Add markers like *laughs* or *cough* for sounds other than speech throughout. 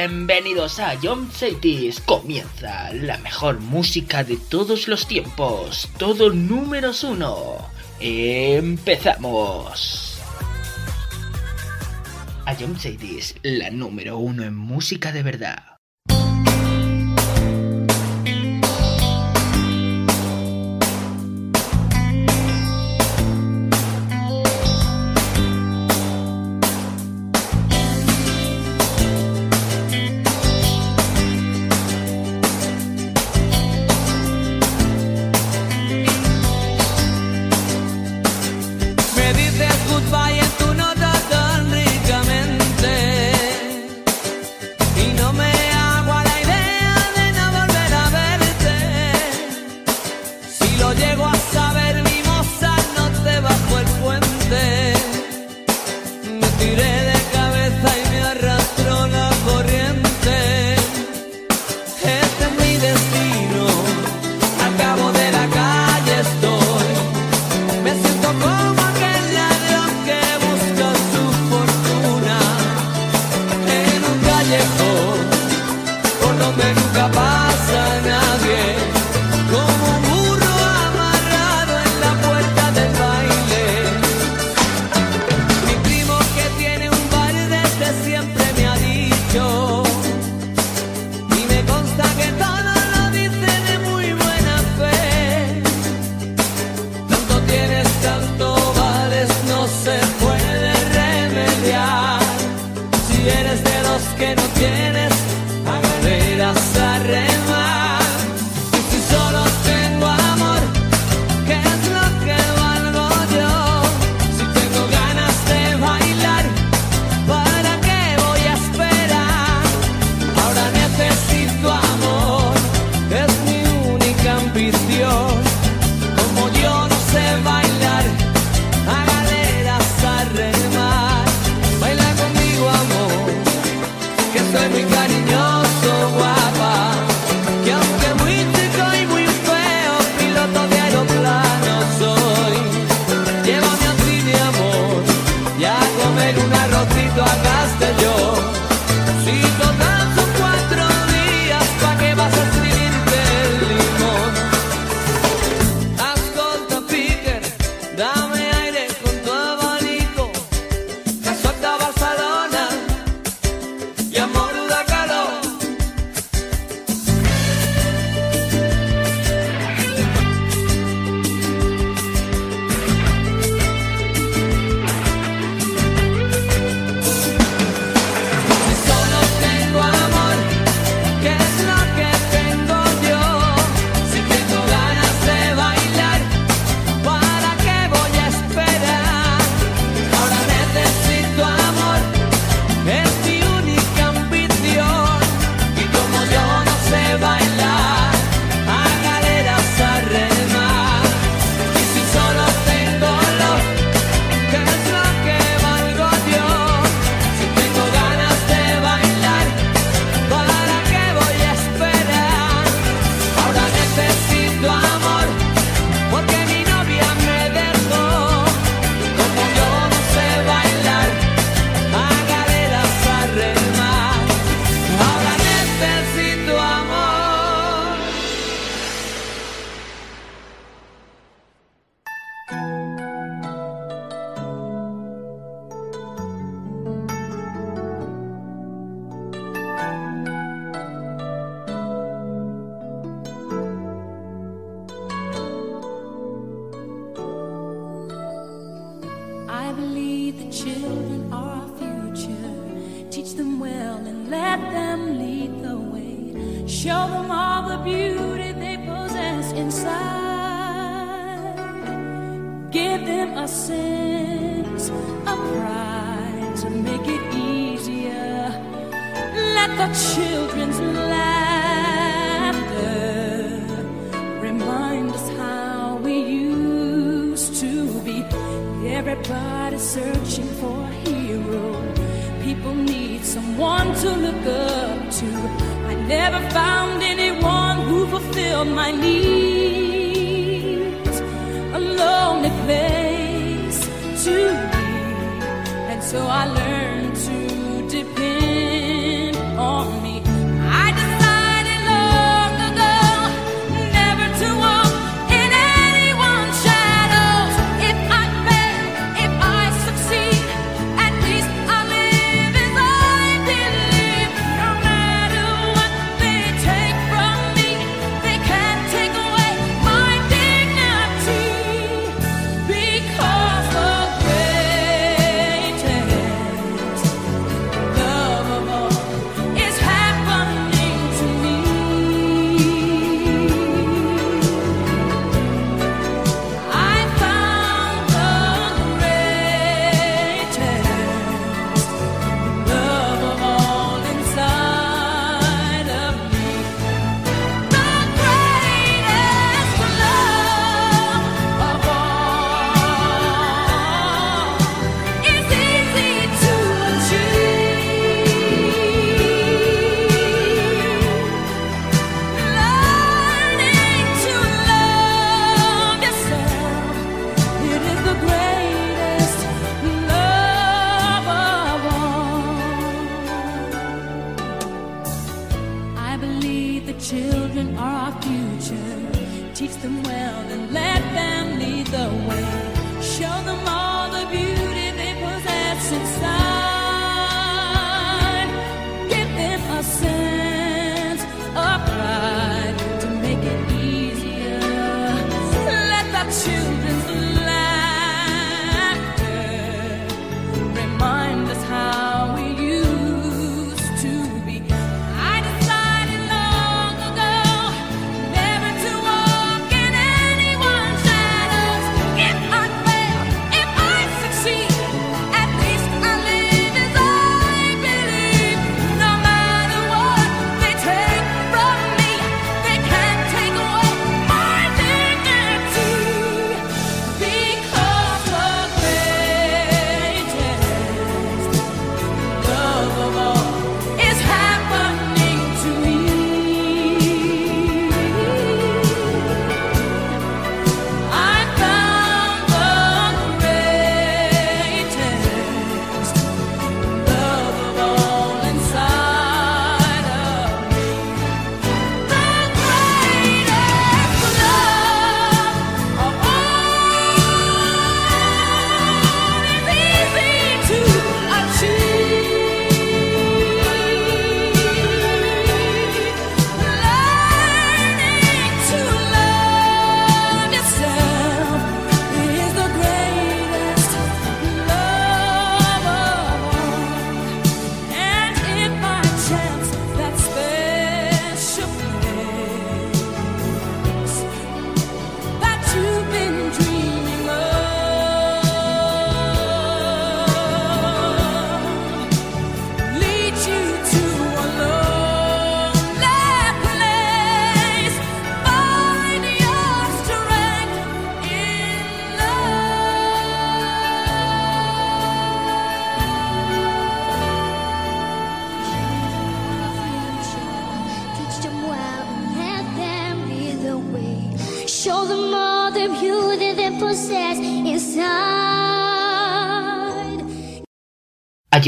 Bienvenidos a John Cities. Comienza la mejor música de todos los tiempos. Todo números uno. Empezamos. A John Cities, la número uno en música de verdad.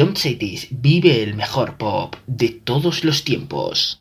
John Cetis vive el mejor pop de todos los tiempos.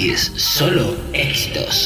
Cities, solo éxitos.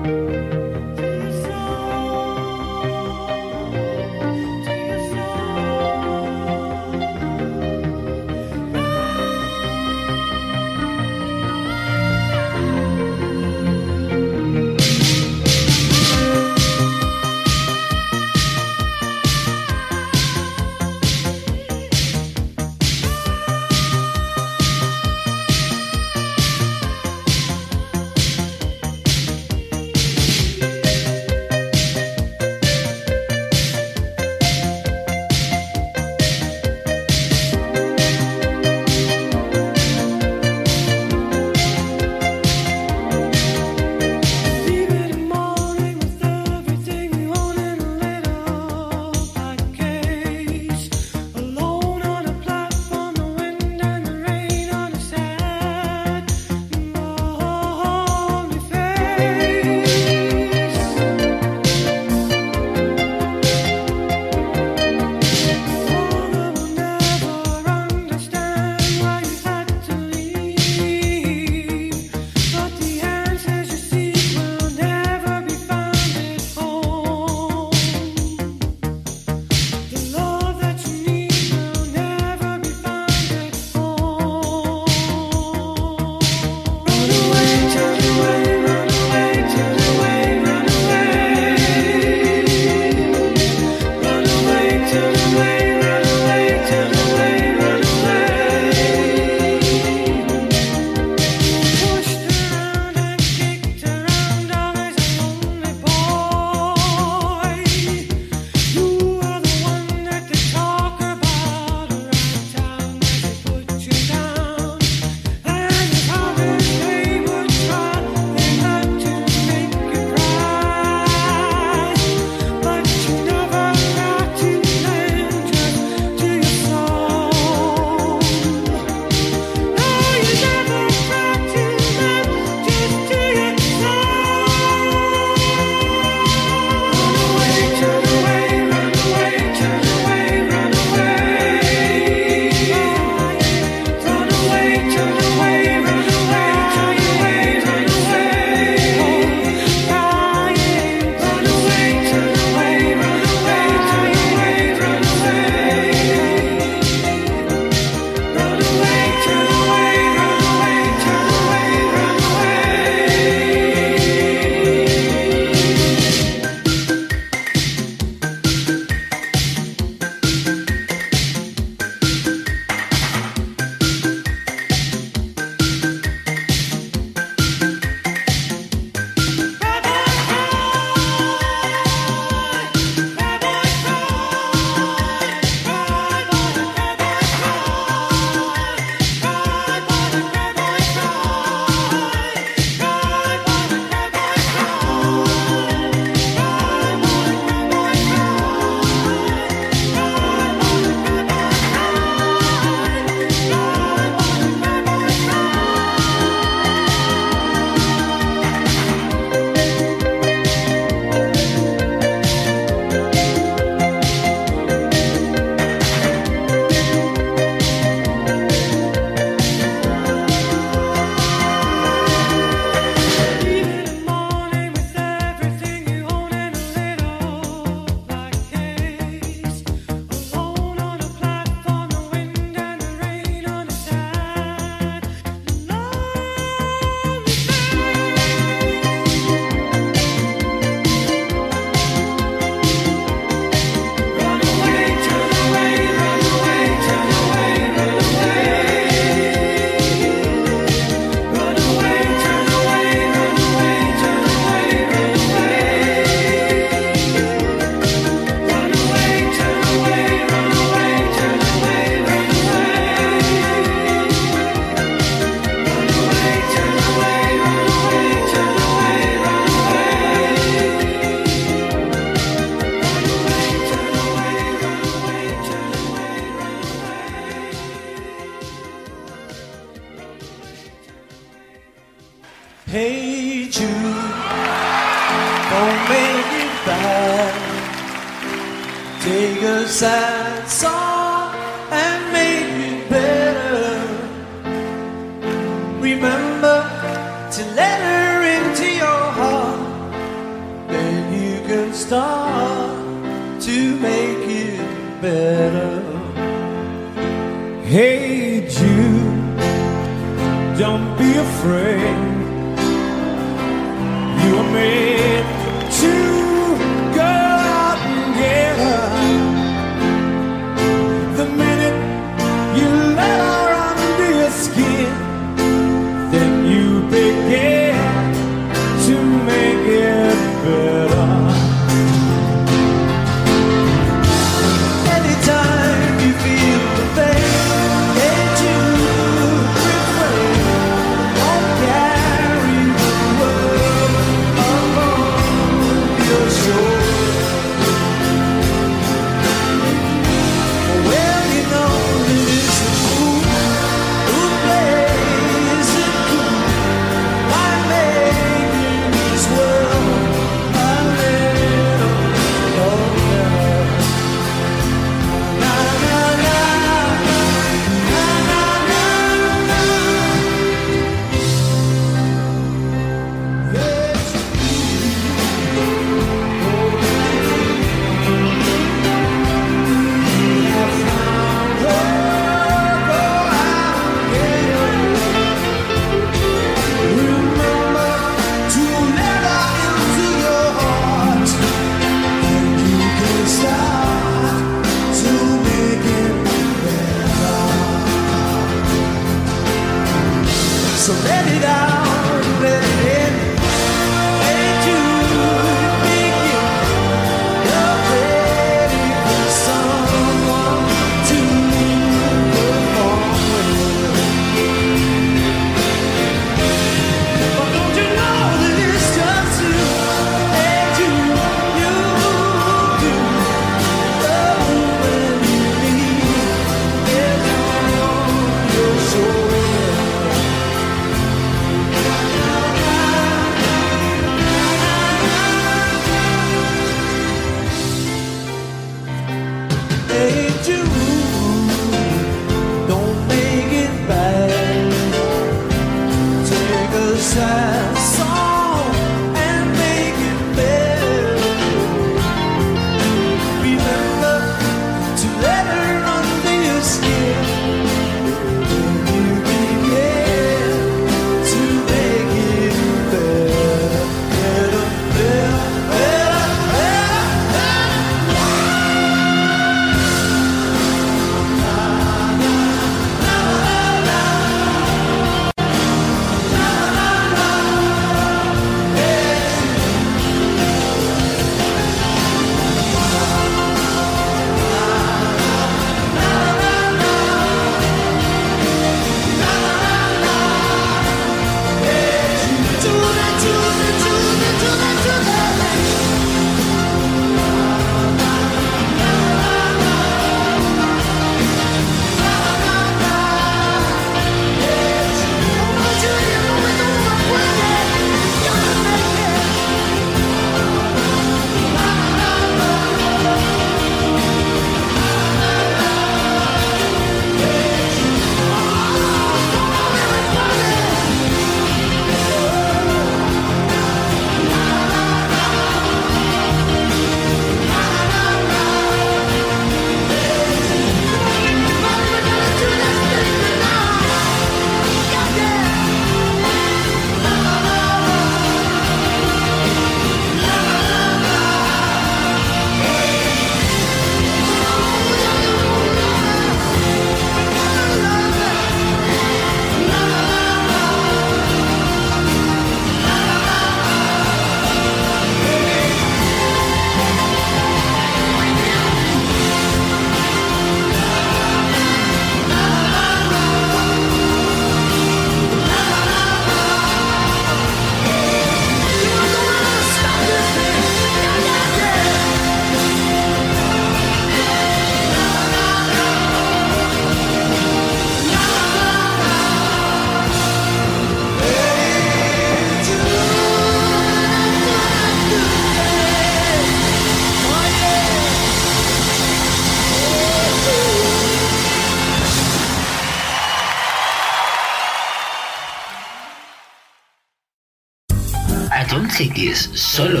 Cities, solo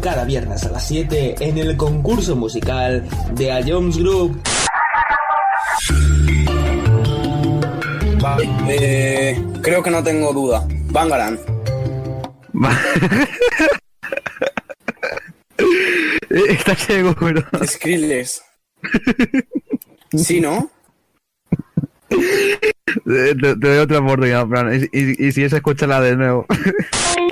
cada viernes a las 7 en el concurso musical de A Jones Group. Eh, creo que no tengo duda. Bangaran. *laughs* ¿Estás seguro? Skrillex. Sí, ¿no? *laughs* Te, te doy otra oportunidad, Fran. Y, y- y si es, escúchala de nuevo. *laughs*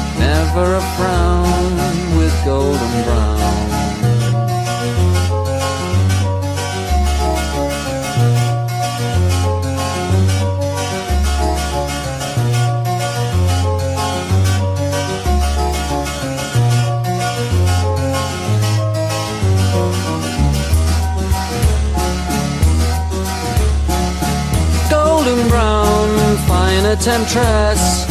never a frown with golden brown. Golden brown, fine a temptress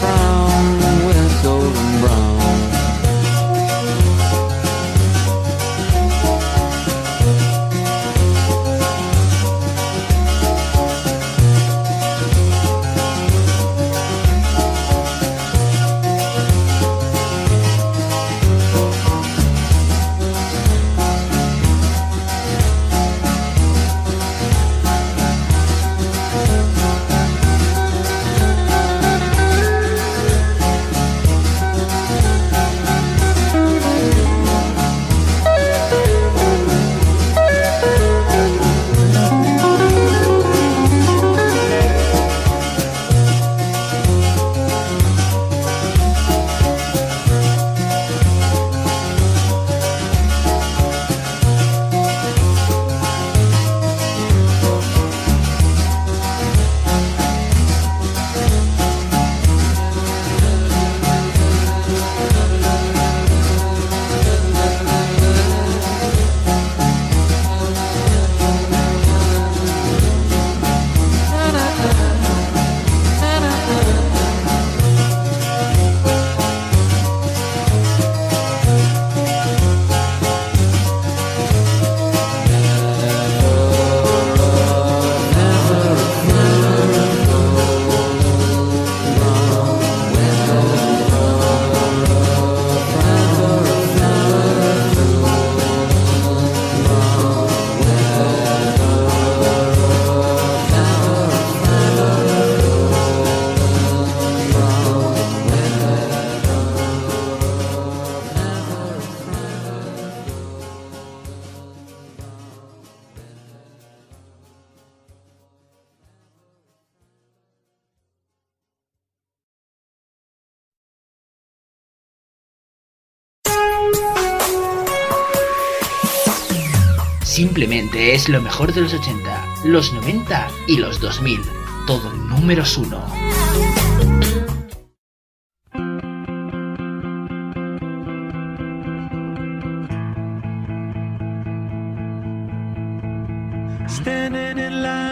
Simplemente es lo mejor de los 80, los 90 y los 2000. Todo números uno. Standing in line.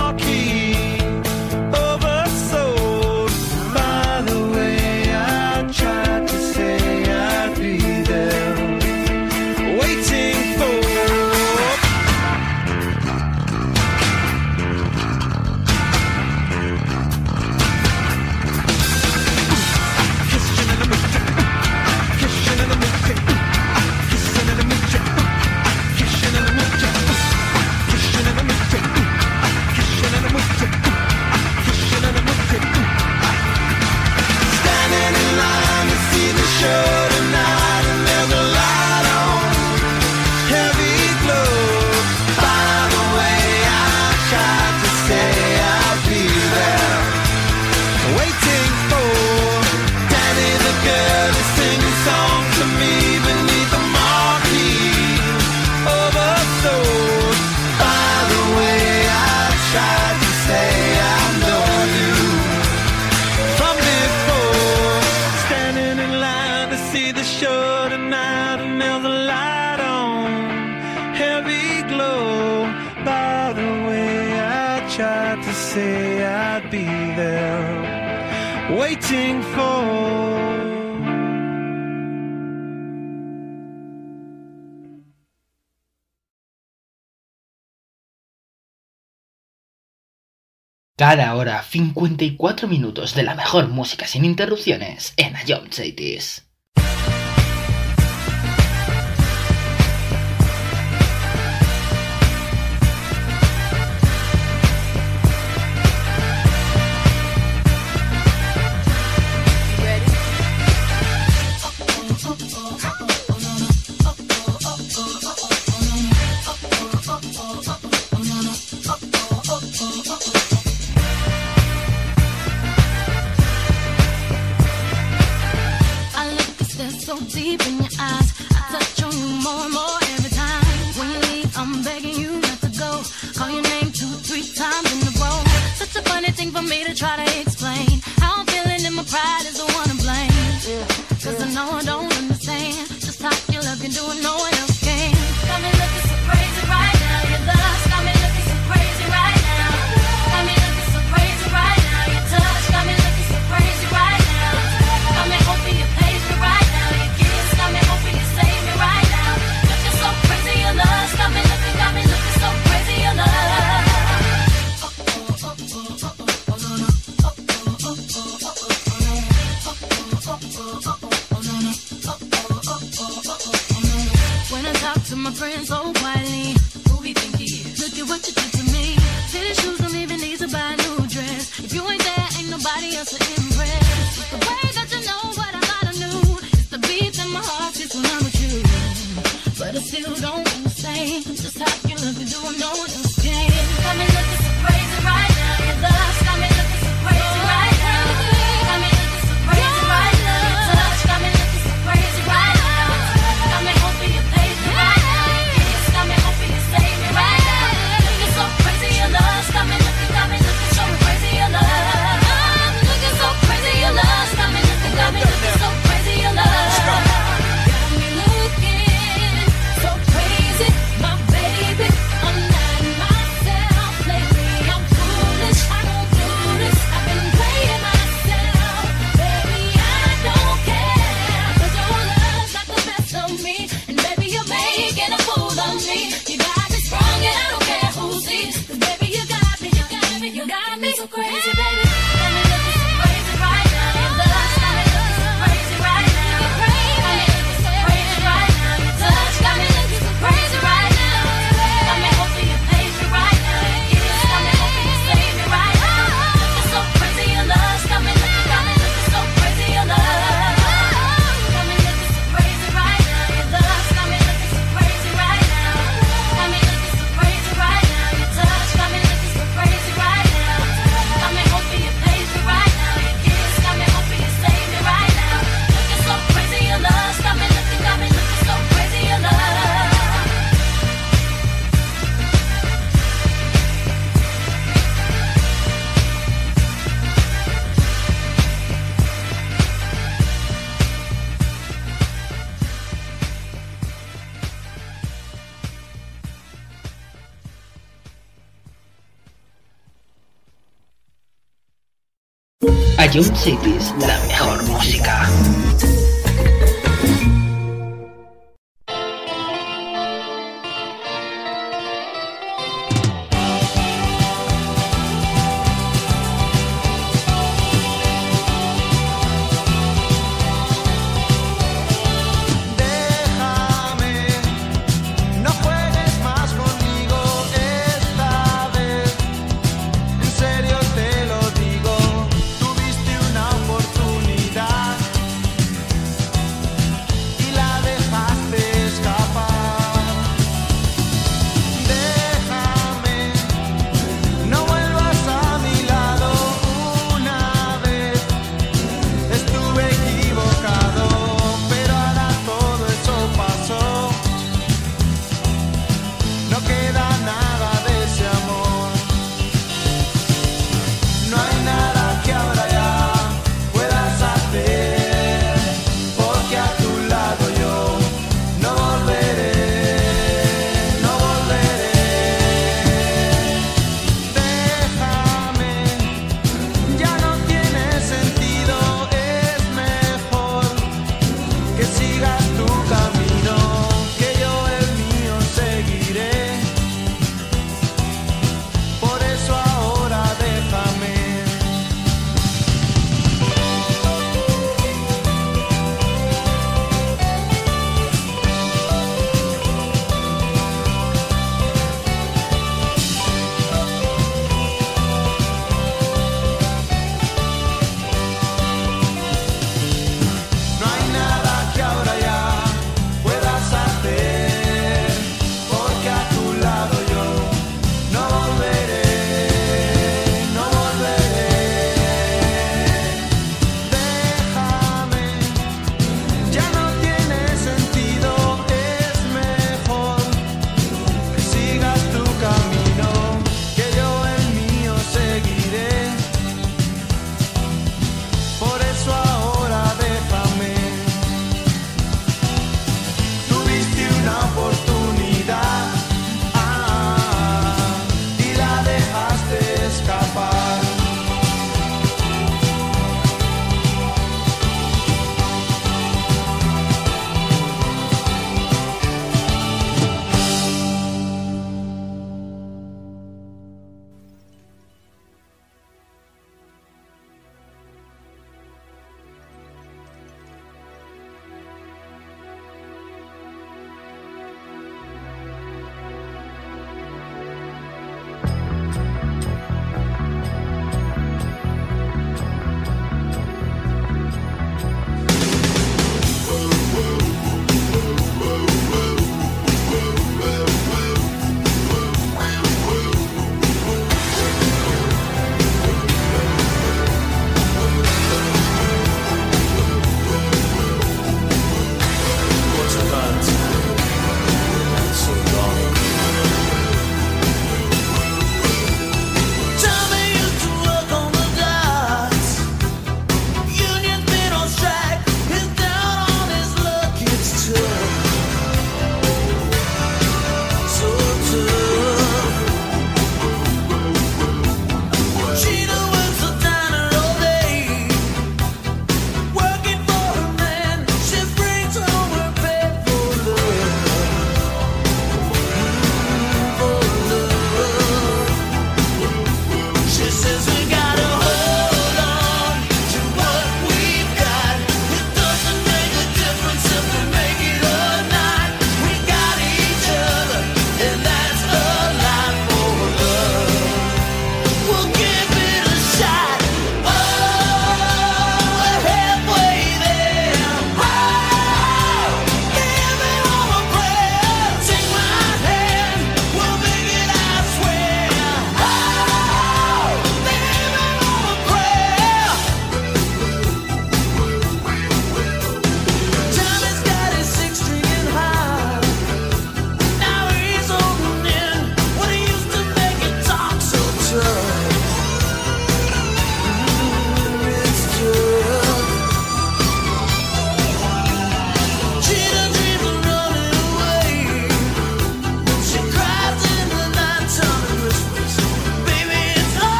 disfrutar ahora 54 minutos de la mejor música sin interrupciones en Ion Cities. John Cities, la mejor música.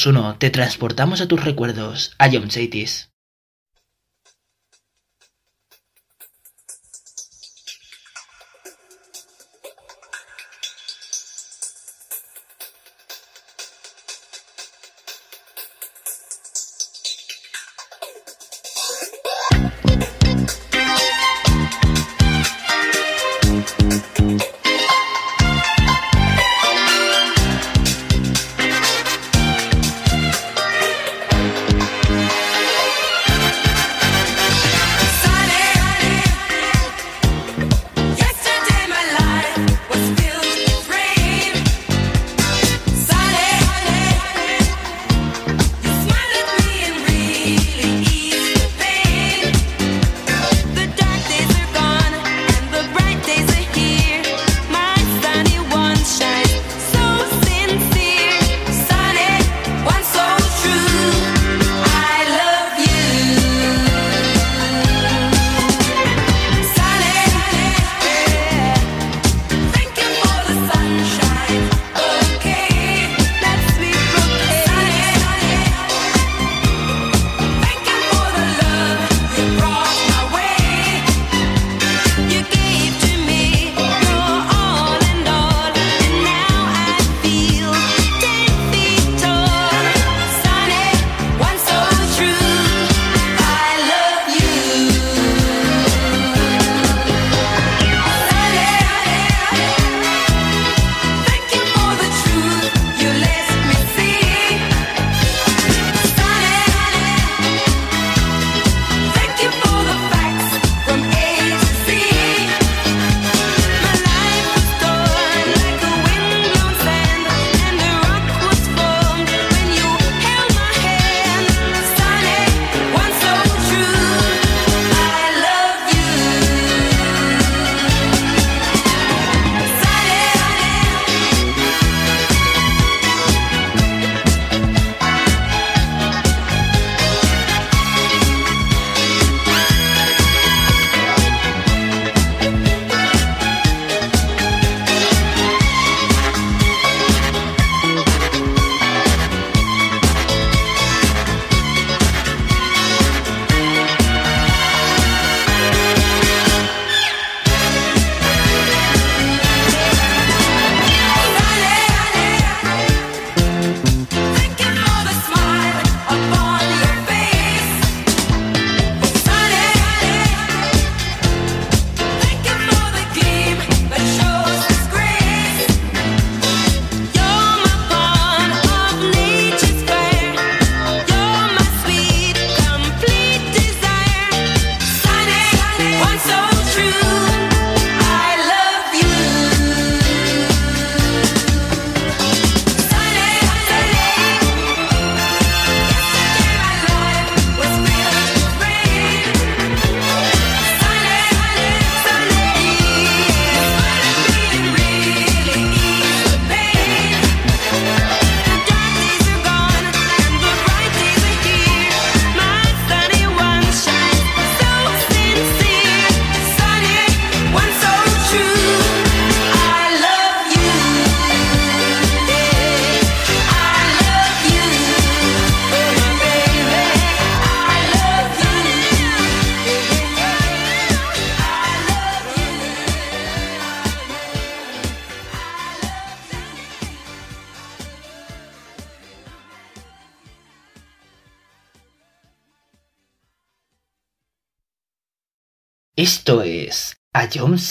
Matsuno, te transportamos a tus recuerdos, a John Chaitis. 就是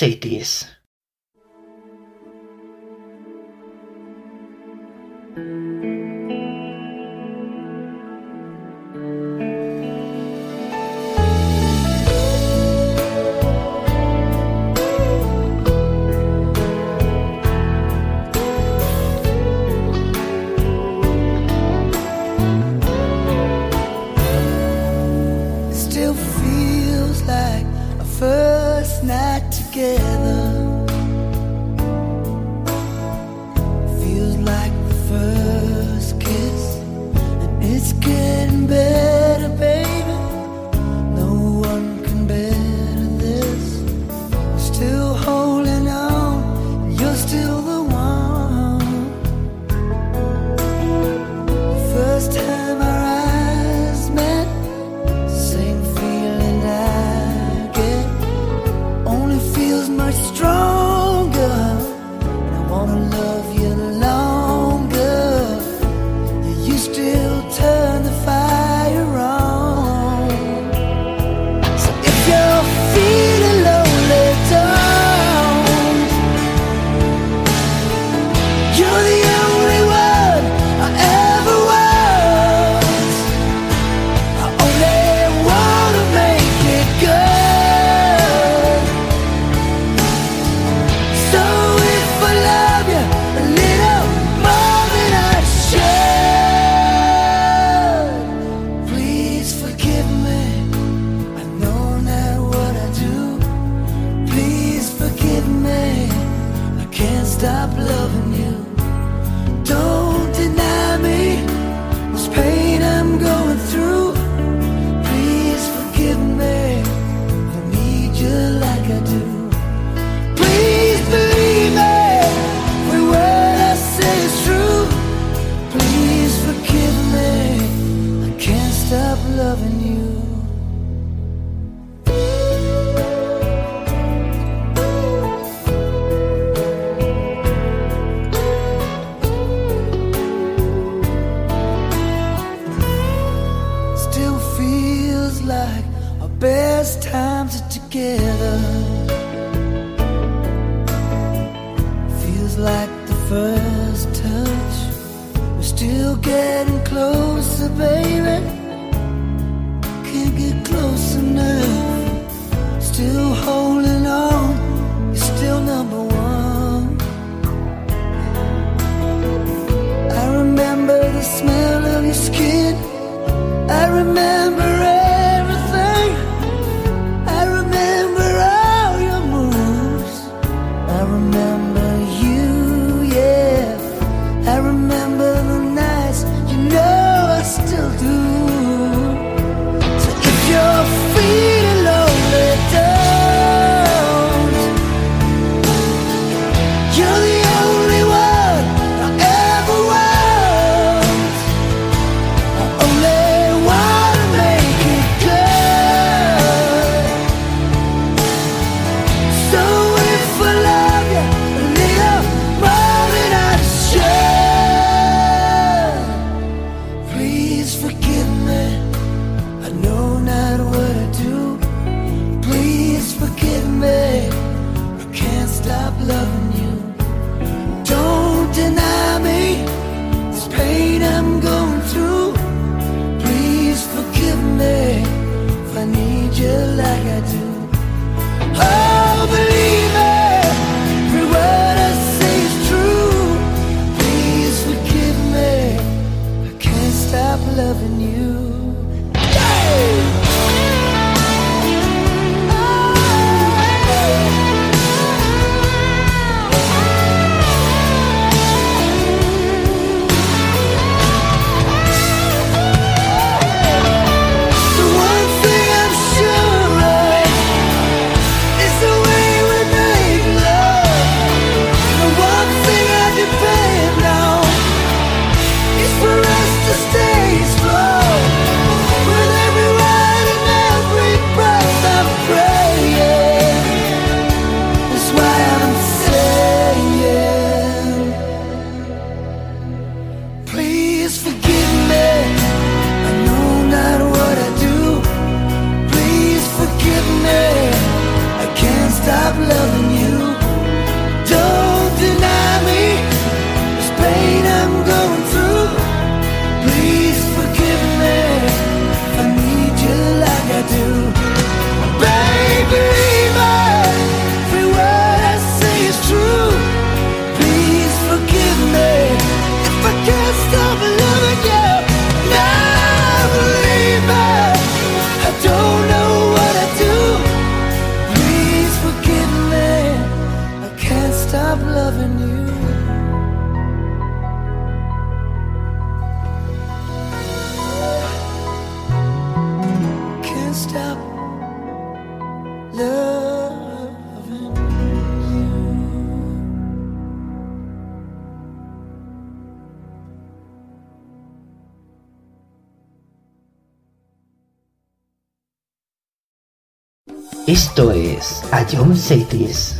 Esto es A John Cities.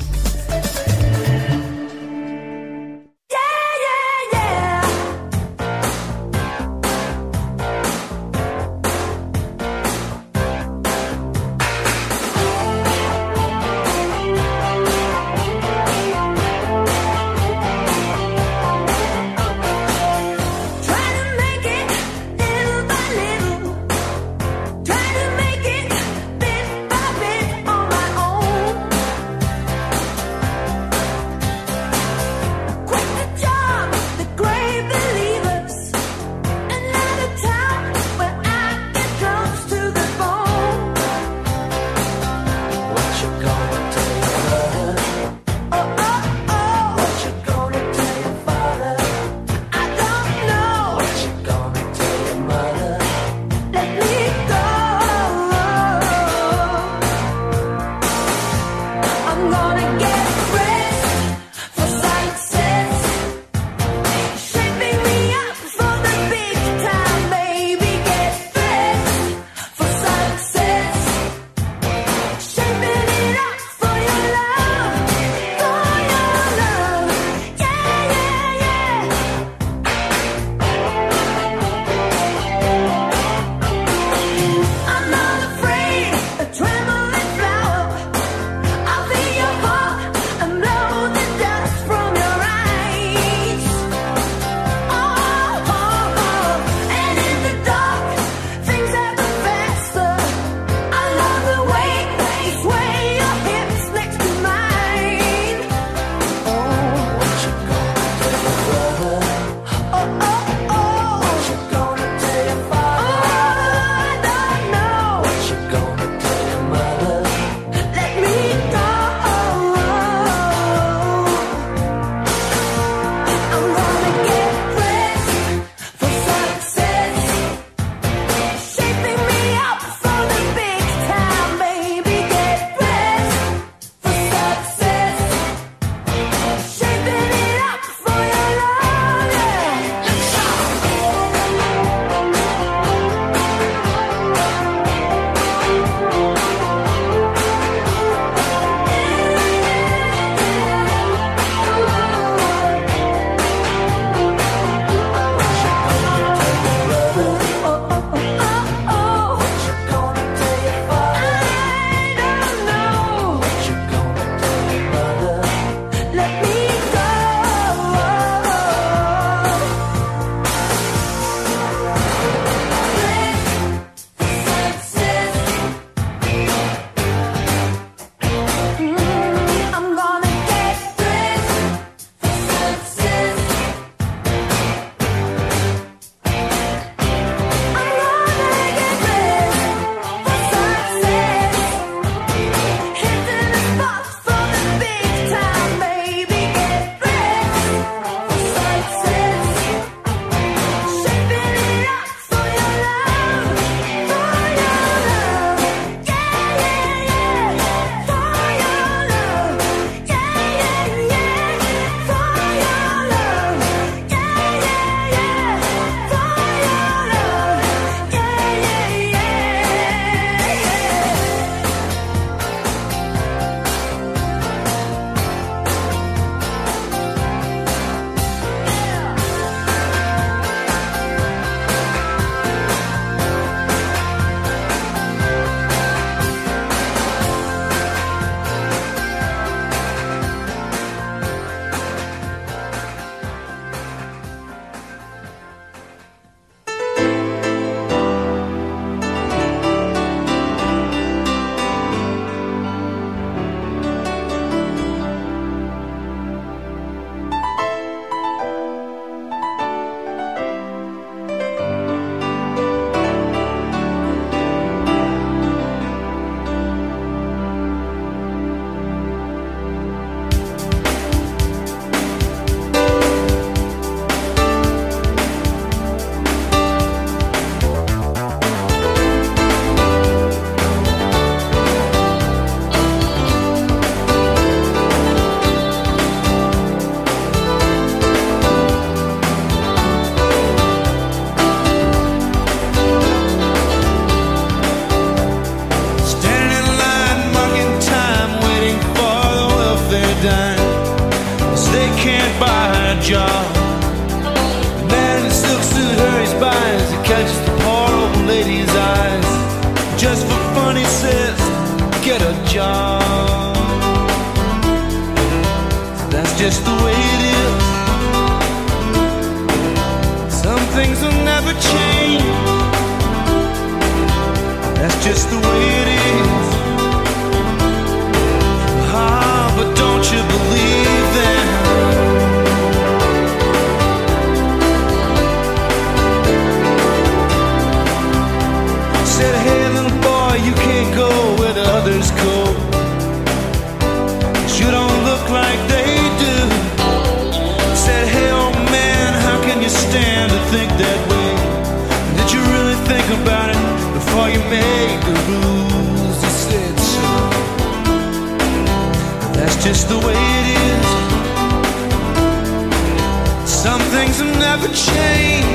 things have never changed.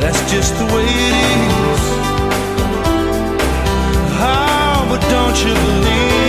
That's just the way it is. Oh, but don't you believe?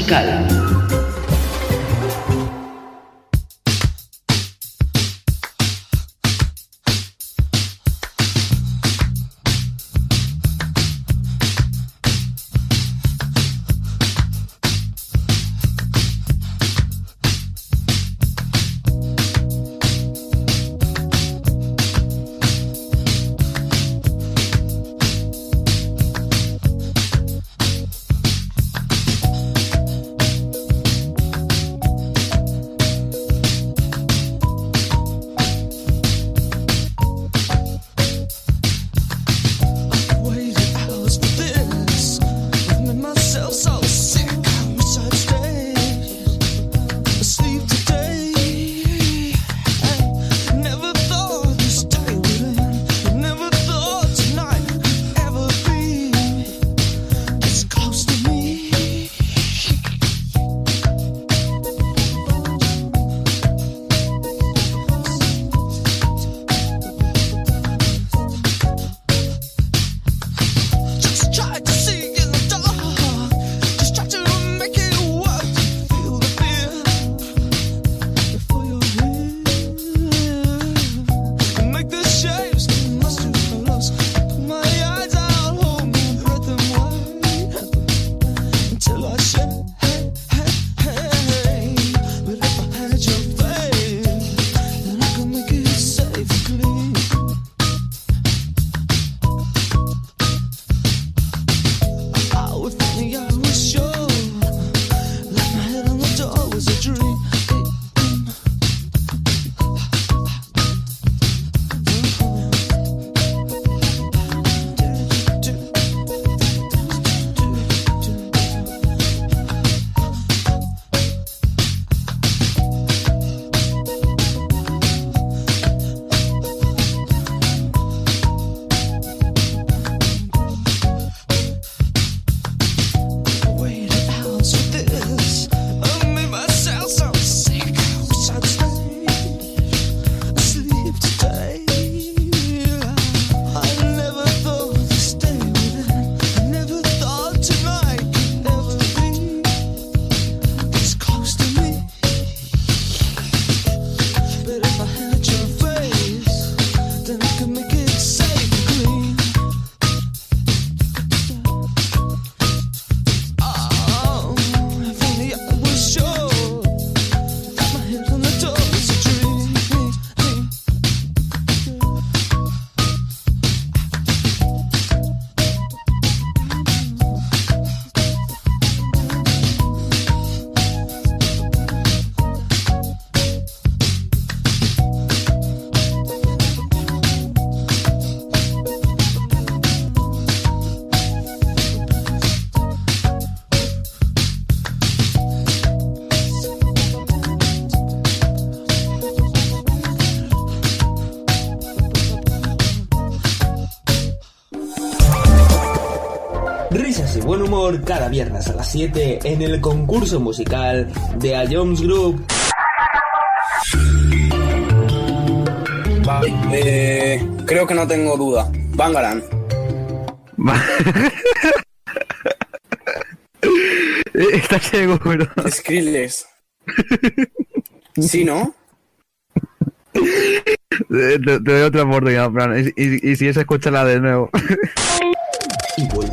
Musical. Cada viernes a las 7 en el concurso musical de A Jones Group. Eh, creo que no tengo duda. Bangaran. *laughs* Eh, está ciego, pero. Skrillex. ¿Sí, no? *laughs* Eh, te, doy otra oportunidad, Fran. Y, y, y si es, escúchala de nuevo. *laughs*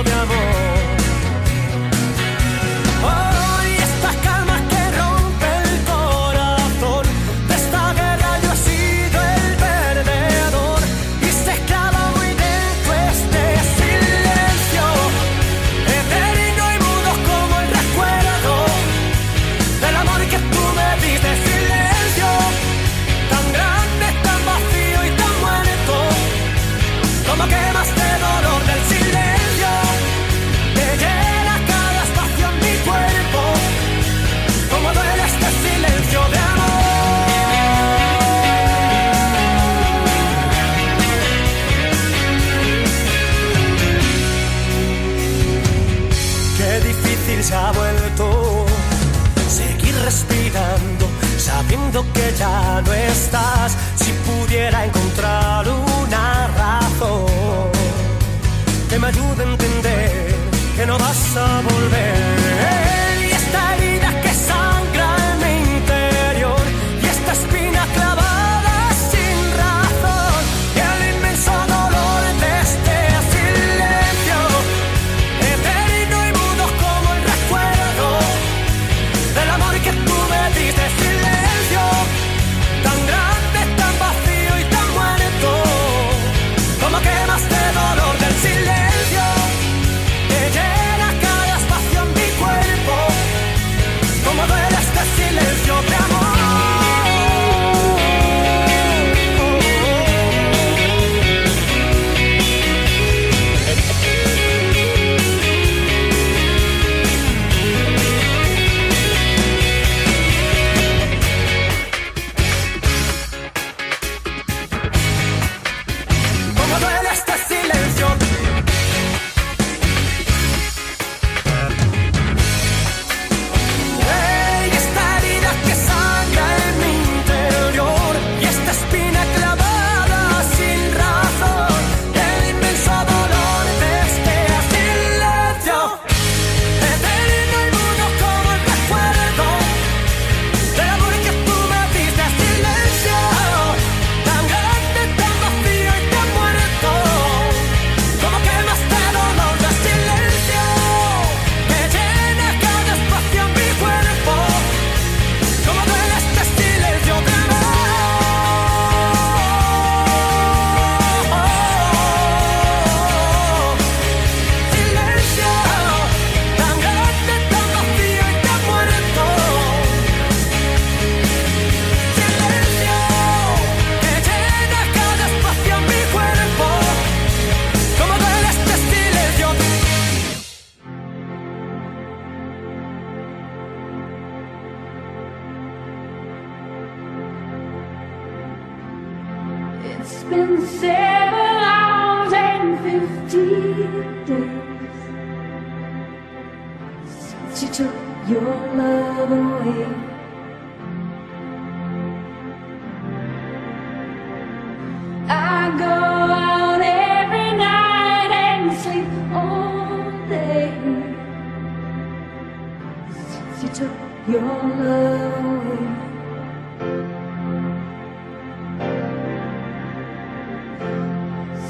Love your ya no estás, si pudiera encontrar una razón que me ayude a entender que no vas a volver.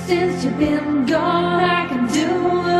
Since you've been gone, I can do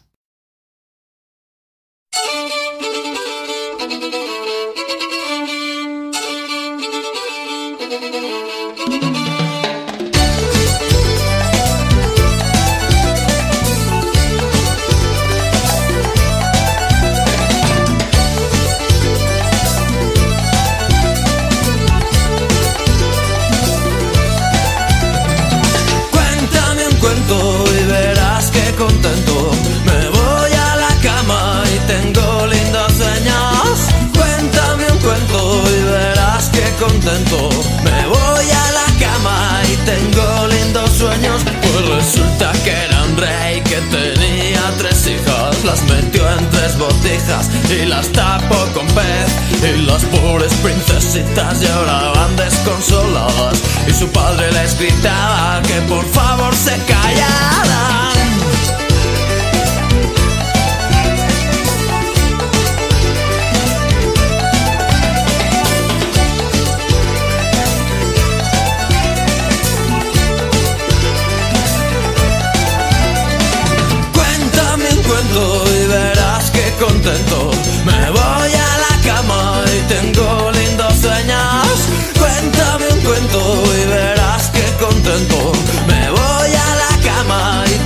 Ahora van desconsoladas. Y su padre les gritaba que por favor se callaran.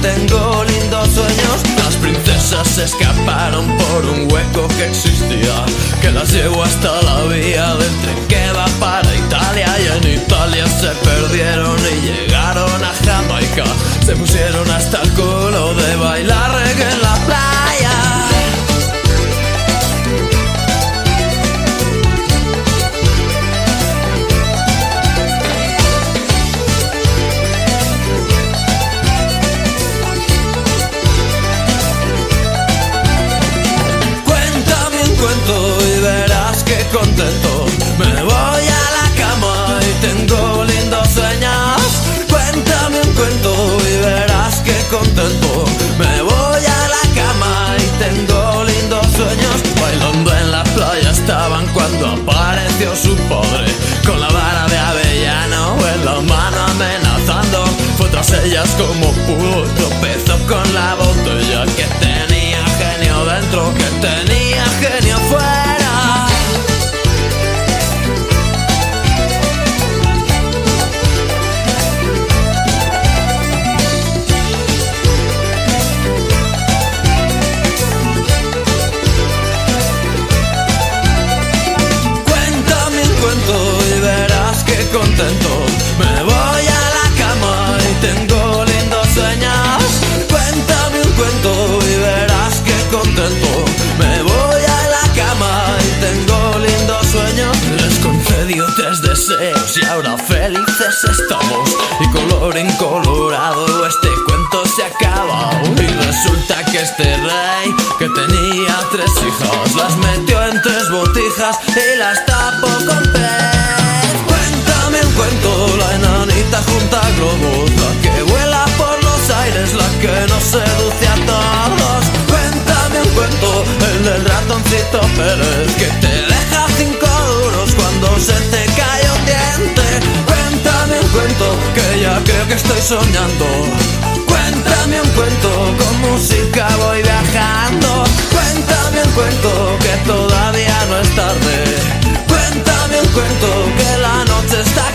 Tengo lindos sueños. Las princesas se escaparon por un hueco que existía. Que las llevó hasta la vía del tren que va para Italia. Y en Italia se perdieron y llegaron a Jamaica. Se pusieron hasta el culo de bailar en la playa. Con la vara de avellano en la mano amenazando. Fue tras ellas como pudo tropezó con la botella que tenía genio dentro, resulta que este rey que tenía tres hijas las metió en tres botijas y las tapó con pez. Cuéntame un cuento, la enanita junta globos, la que vuela por los aires, la que nos seduce a todos. Cuéntame un cuento, el del ratoncito Pérez, que te deja cinco duros cuando se te cae un diente. Cuéntame un cuento, que ya creo que estoy soñando. Cuéntame un cuento, con música voy viajando. Cuéntame un cuento, que todavía no es tarde. Cuéntame un cuento, que la noche está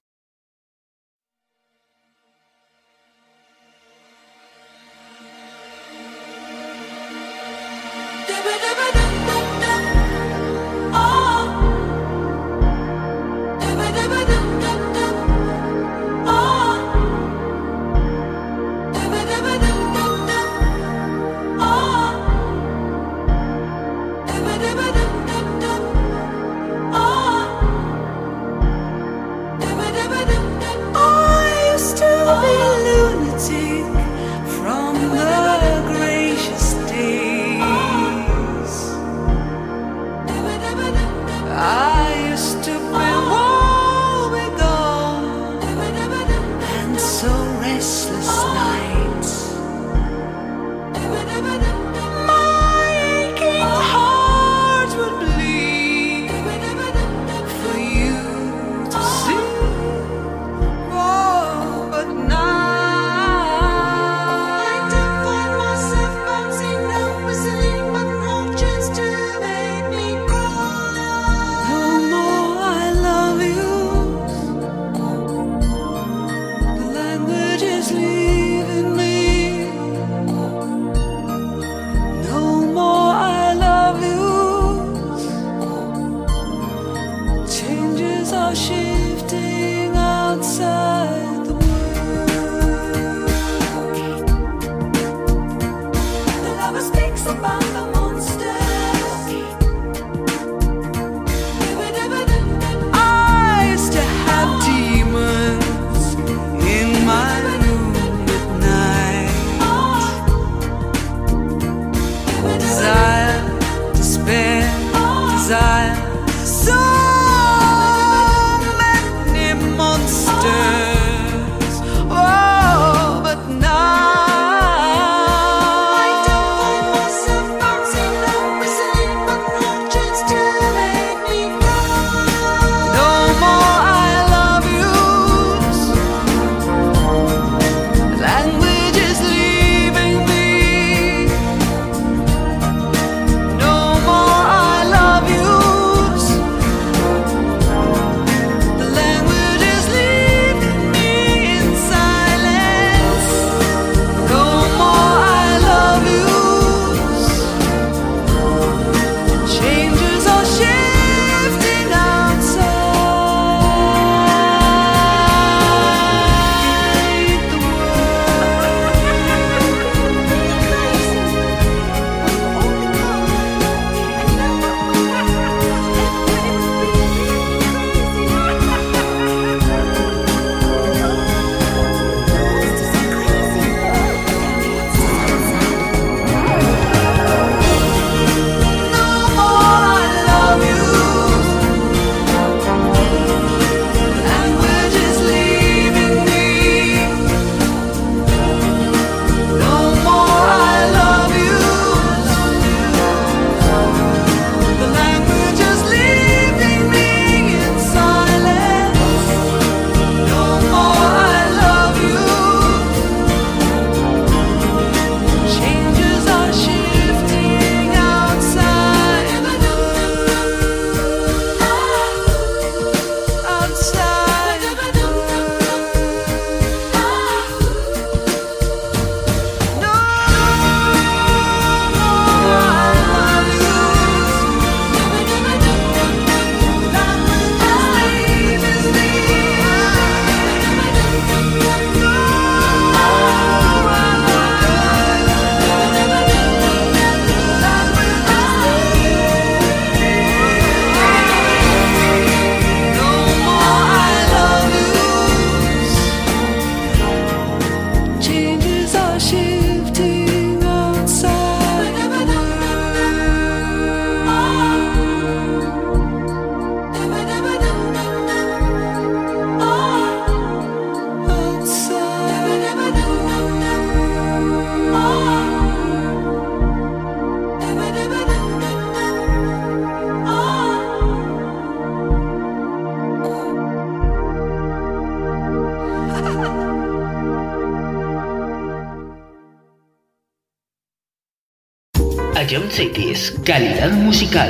Calidad musical.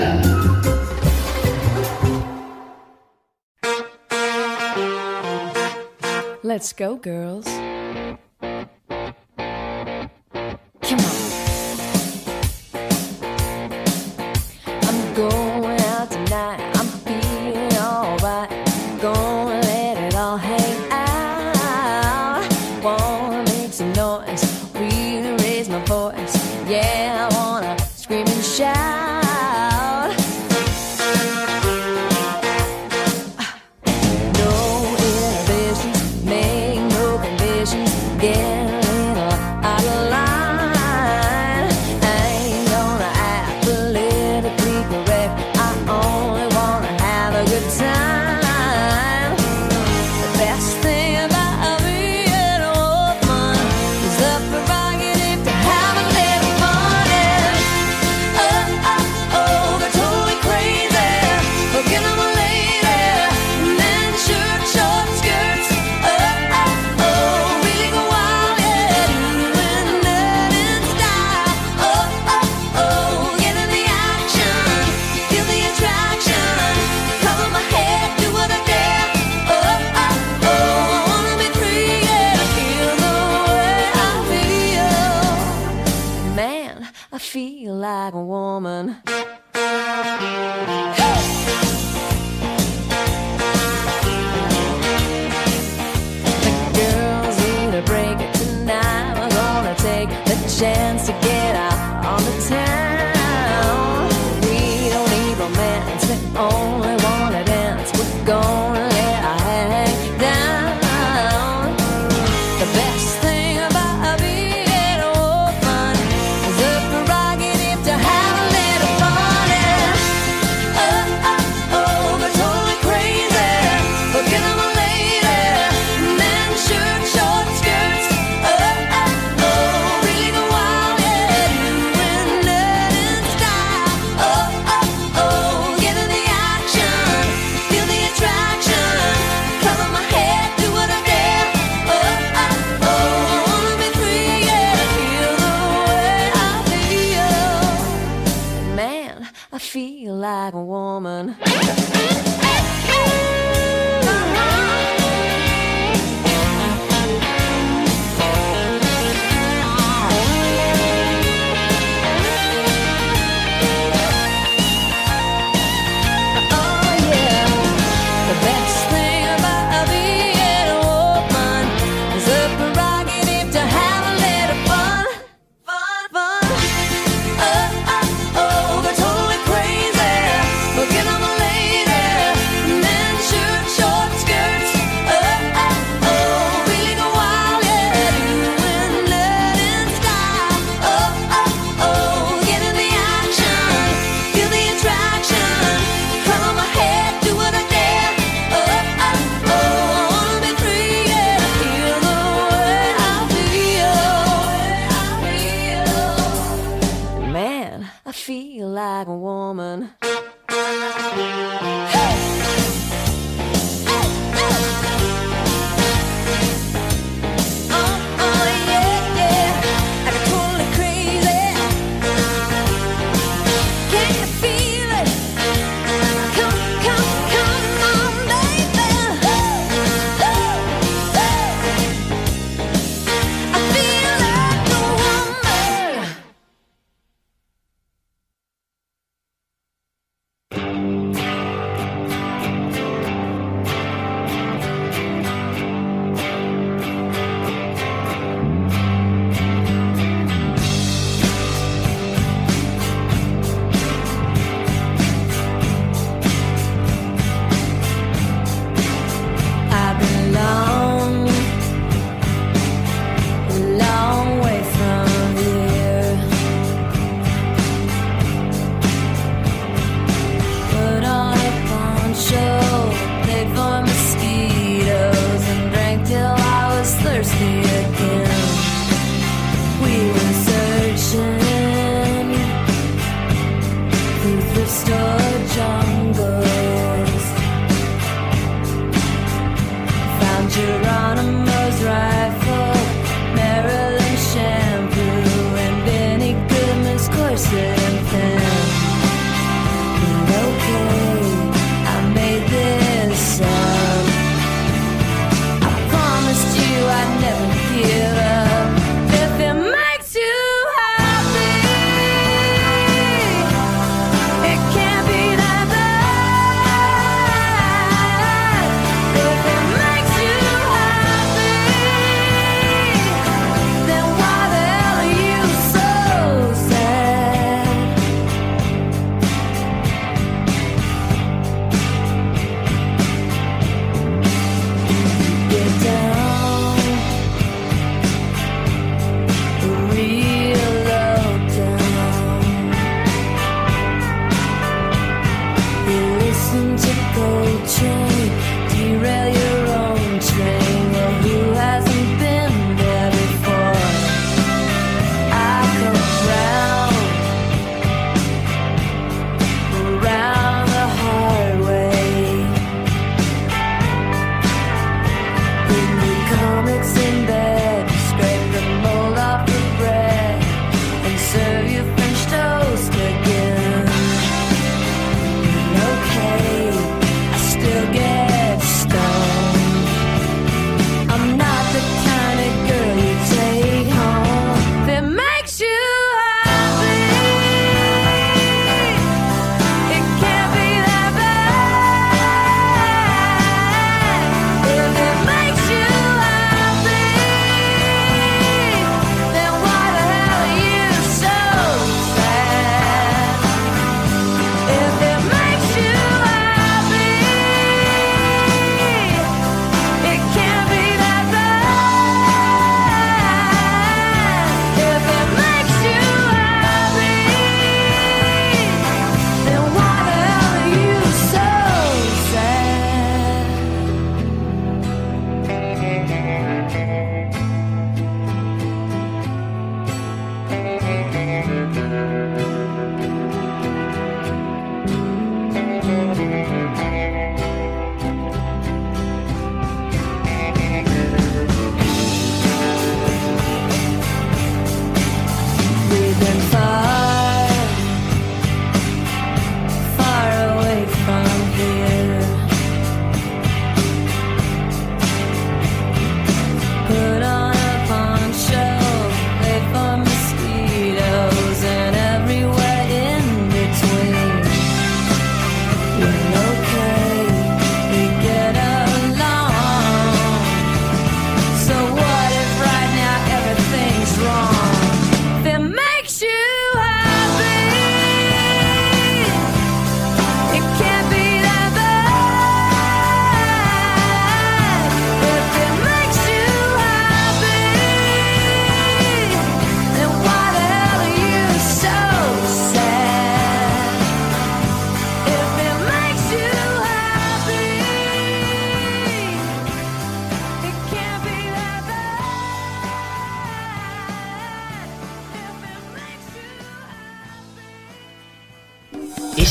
Let's go, girls.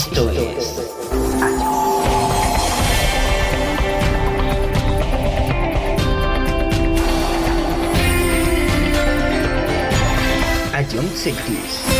Esto es Ion.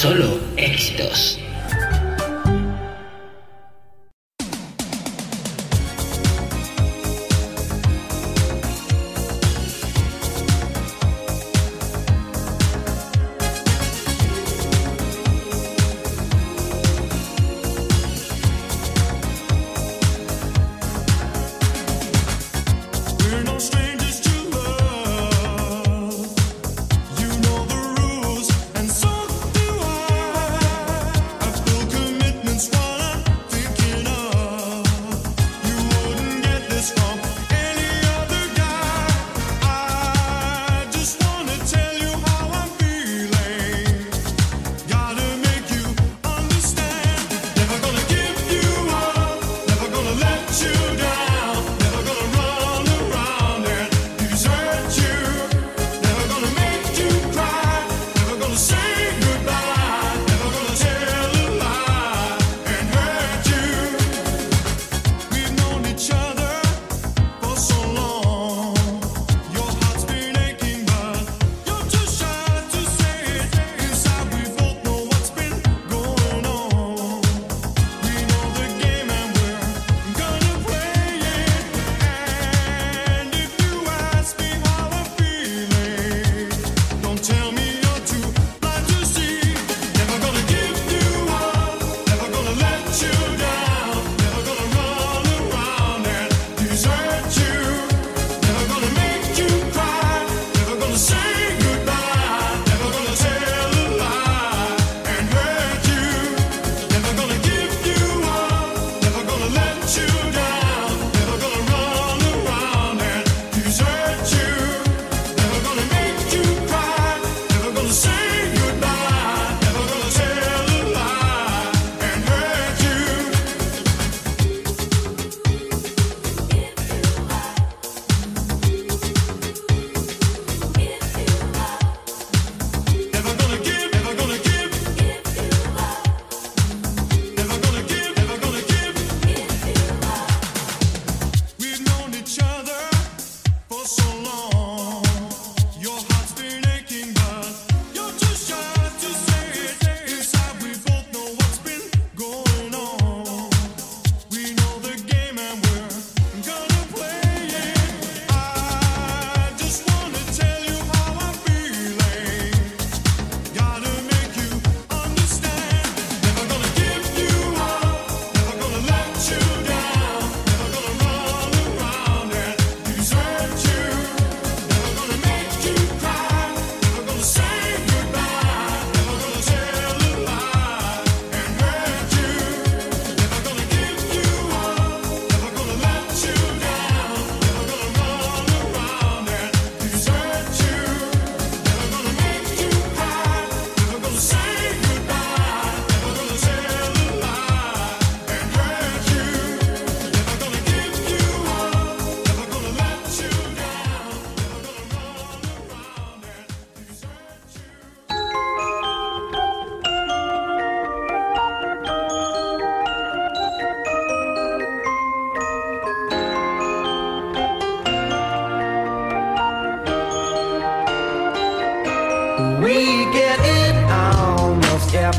Solo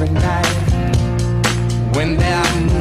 every night. When that moon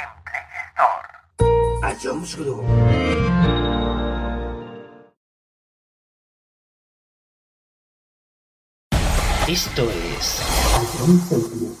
Всем привет.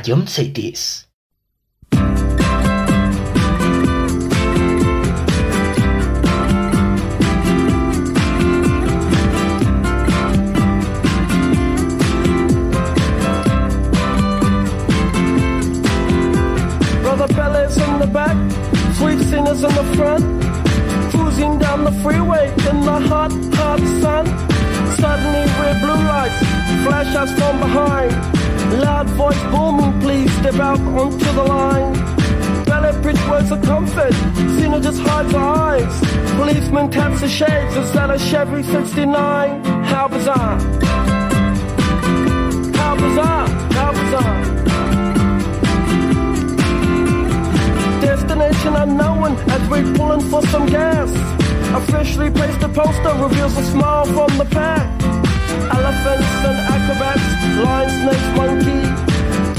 adjacent Policeman taps the shades instead of Chevy 69. How bizarre. How bizarre, how bizarre. Destination unknown as we're pulling for some gas. Officially placed pasted poster reveals a smile from the pack. Elephants and acrobats, lion, snakes, monkey.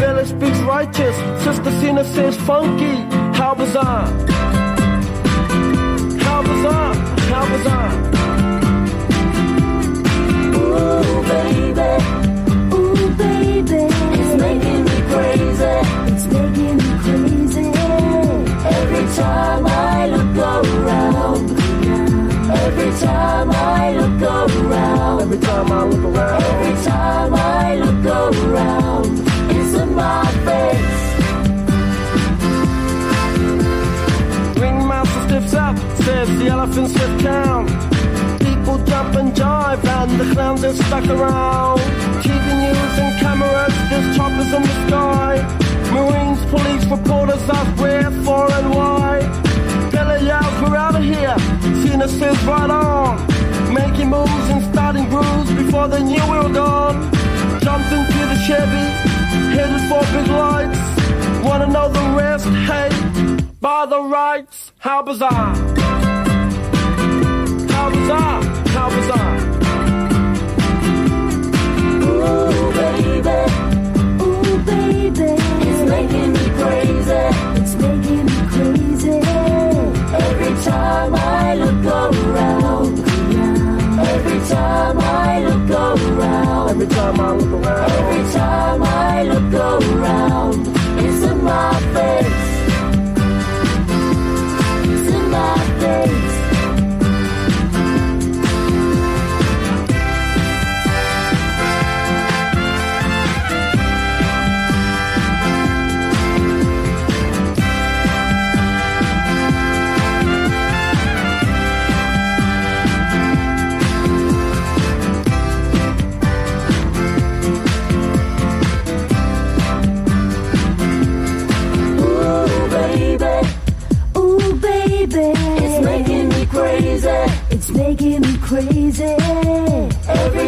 Village speaks righteous, Sister Cena says funky. How bizarre. How bizarre. Ooh, baby. Ooh, baby. It's making me crazy. It's making me crazy. Every time I look around. Every time I look around. Every time I look around. Every time I look around. It's in my face. Says the elephants sit down. People jump and jive, and the clowns are stuck around. TV news and cameras, there's choppers in the sky. Marines, police, reporters ask where, for, and why. Billy yells, we're out of here. Cena says, right on. Making moves and starting grooves before they knew we were gone. Jumped into the Chevy, headed for big lights. Wanna know the rest? Hey, by the rights, how bizarre. Bizarre, how bizarre. Ooh, baby. Ooh, baby. It's making me crazy. It's making me crazy. Every time I look around. Every time I look around. Every time I look around. Every time I look around. It's in my face. It's in my face.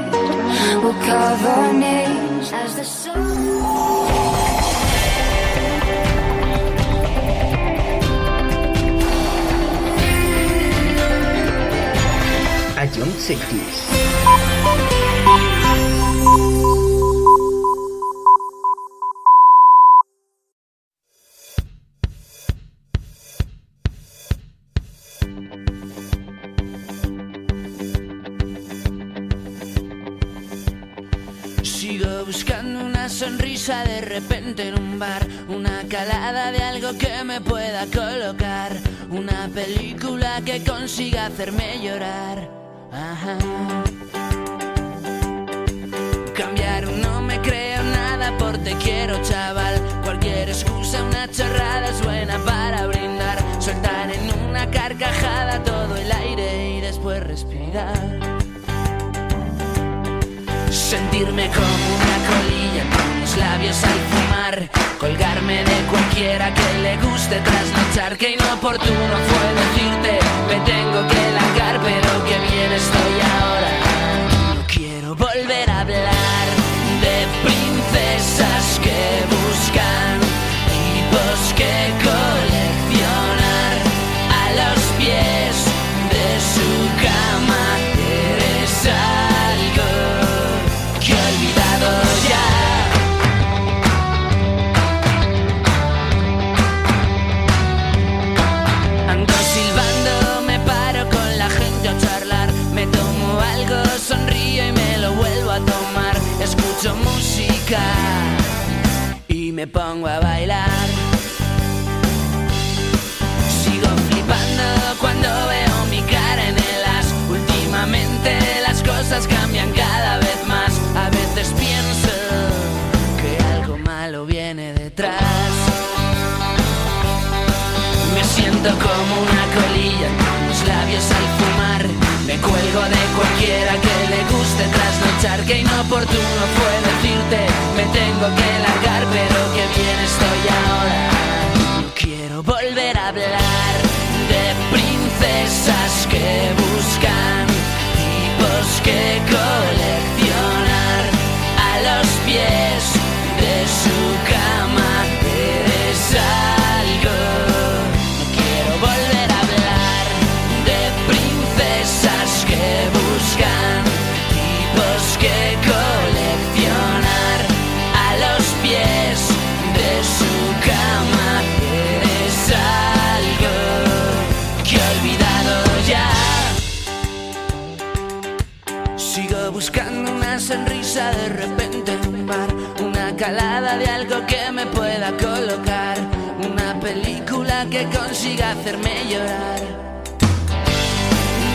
Perfect, we'll carve our names as the sun. A Young que me pueda colocar, una película que consiga hacerme llorar. Ajá. Cambiar no me creo nada por te quiero chaval, cualquier excusa, una chorrada es buena para brindar, soltar en una carcajada todo el aire y después respirar. Sentirme como labios al fumar Colgarme de cualquiera que le guste trasnochar Que inoportuno fue decirte Me tengo que largar pero que bien me pongo a bailar. Sigo flipando cuando veo mi cara en el as. Últimamente las cosas cambian cada vez más. A veces pienso que algo malo viene detrás. Me siento como una colilla con los labios al fumar. Me cuelgo de cualquiera que le guste trasnochar. Que inoportuno fue decirte, me tengo que largar, bien estoy ahora. Que consiga hacerme llorar.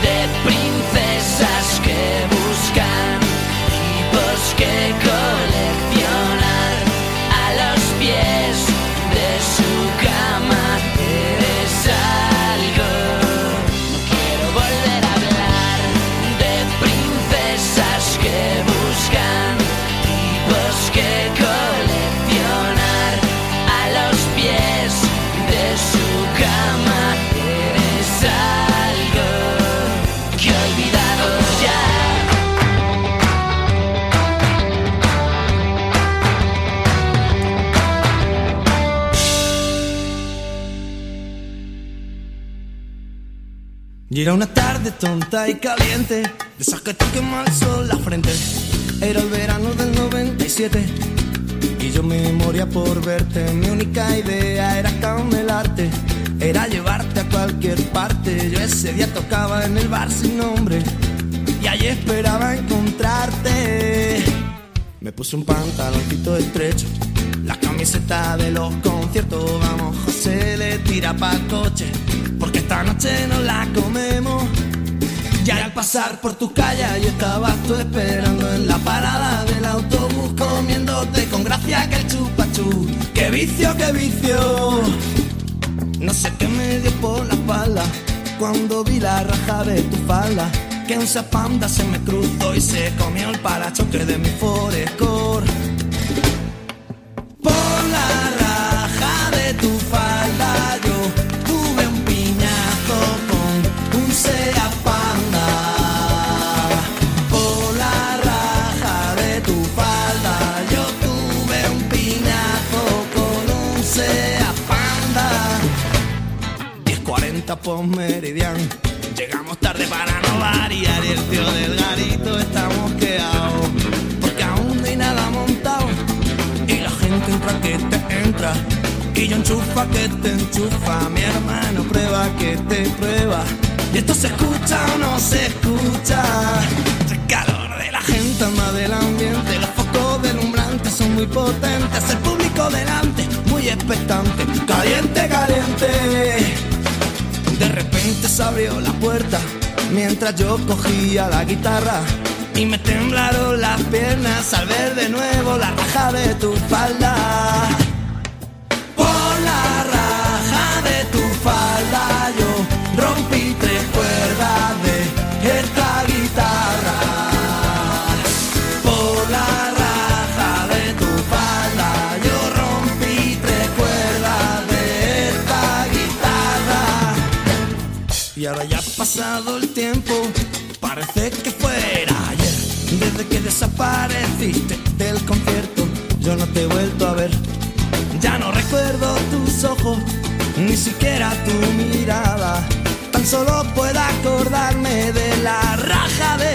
De princesas que Y era una tarde tonta y caliente, de esas que te quema el sol la frente. Era el verano del 97 y yo me moría por verte. Mi única idea era camelarte, era llevarte a cualquier parte. Yo ese día tocaba en el bar sin nombre y allí esperaba encontrarte. Me puse un pantaloncito estrecho, la camiseta de los conciertos. Vamos, José le tira pa' coche, porque esta noche no la comemos. Ya al pasar por tu calle y estabas tú esperando en la parada del autobús comiéndote con gracia que el chupachú. ¡Qué vicio, qué vicio! No sé qué me dio por la espalda cuando vi la raja de tu falda. Que un zapanda se me cruzó y se comió el parachoque de mi forescore. La raja de tu falda yo tuve un piñazo con un Seat Panda. Por la raja de tu falda yo tuve un piñazo con un Seat Panda. 10.40 por meridian. Llegamos tarde para no variar y el tío del garito está mosqueado. La gente entra que te entra. Y yo enchufa que te enchufa. Mi hermano prueba que te prueba. Y esto se escucha o no se escucha. El calor de la gente más del ambiente. Los focos delumbrantes son muy potentes. El público delante, muy expectante. Caliente, caliente. De repente se abrió la puerta mientras yo cogía la guitarra y me temblaron las piernas al ver de nuevo la raja de tu falda. Por la raja de tu falda yo rompí tres cuerdas de esta guitarra. Por la raja de tu falda yo rompí tres cuerdas de esta guitarra. Y ahora ya ha pasado el desapareciste del concierto, yo no te he vuelto a ver. Ya no recuerdo tus ojos, ni siquiera tu mirada. Tan solo puedo acordarme de la raja de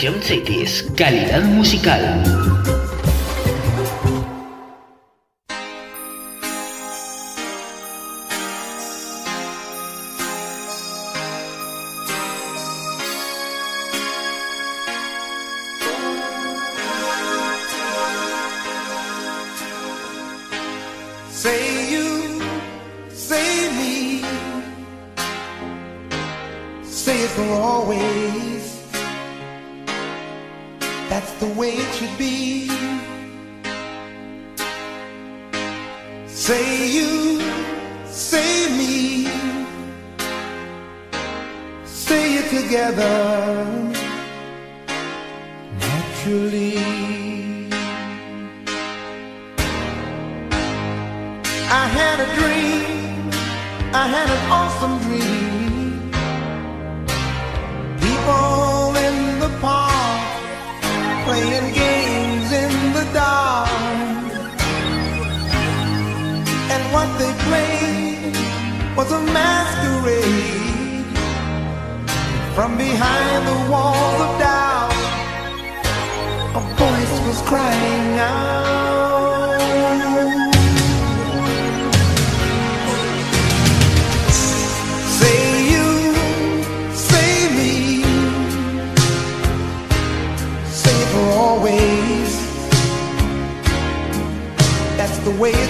Jump Cities, calidad musical. I had an awesome dream. People in the park playing games in the dark. And what they played was a masquerade. From behind the walls of doubt, a voice was crying out. way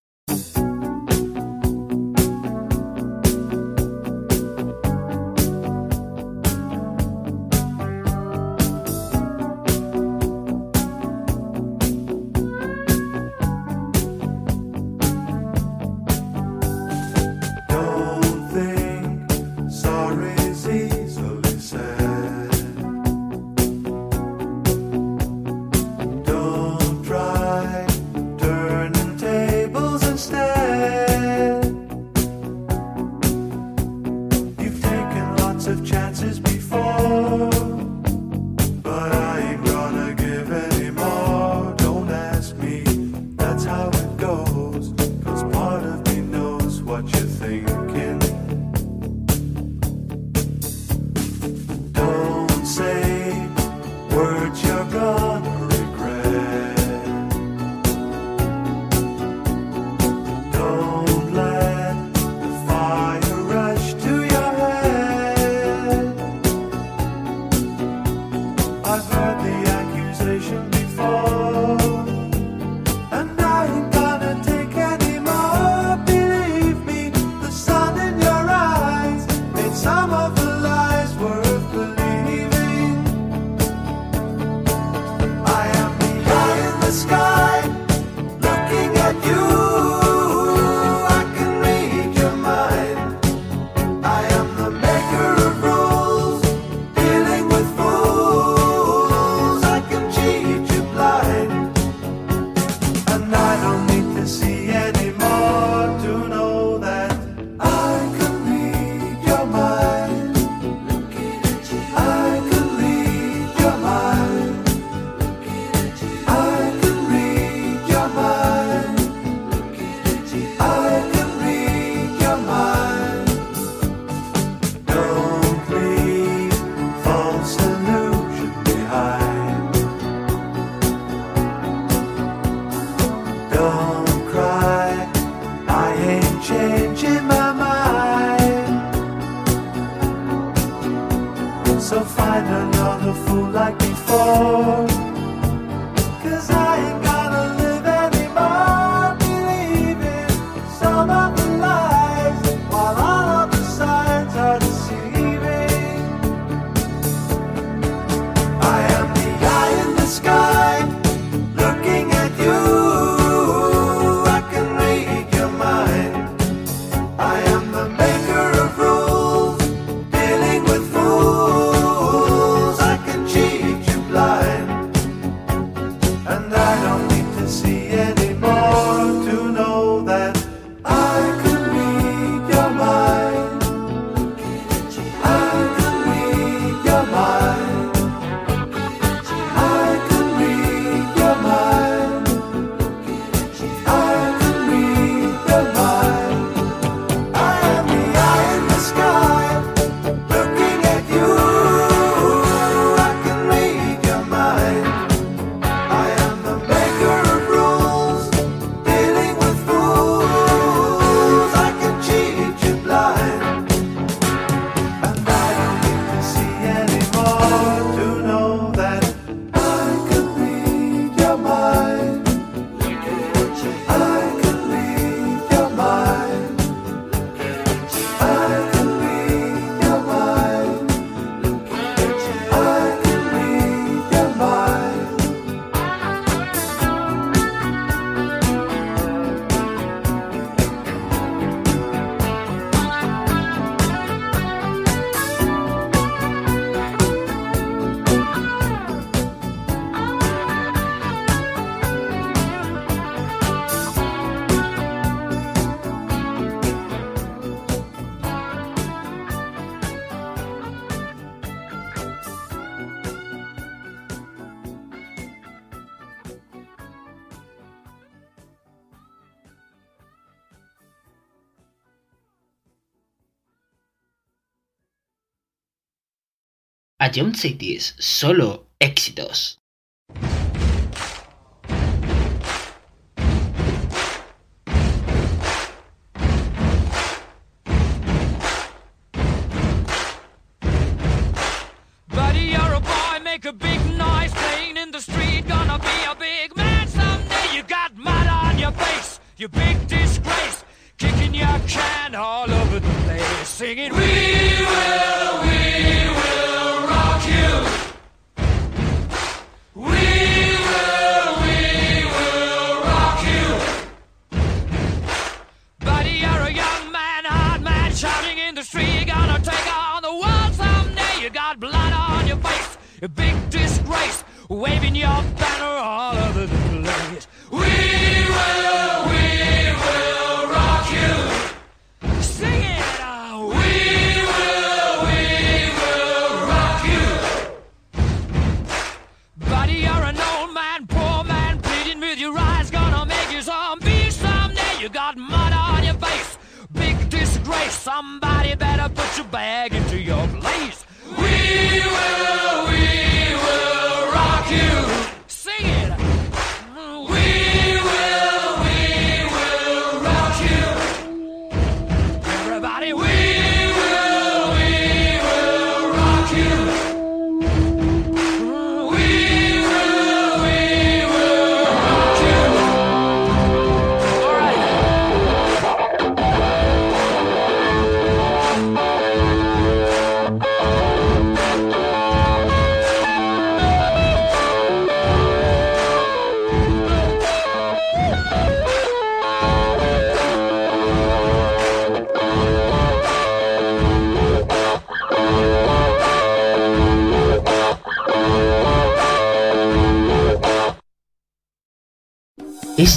John Cities, solo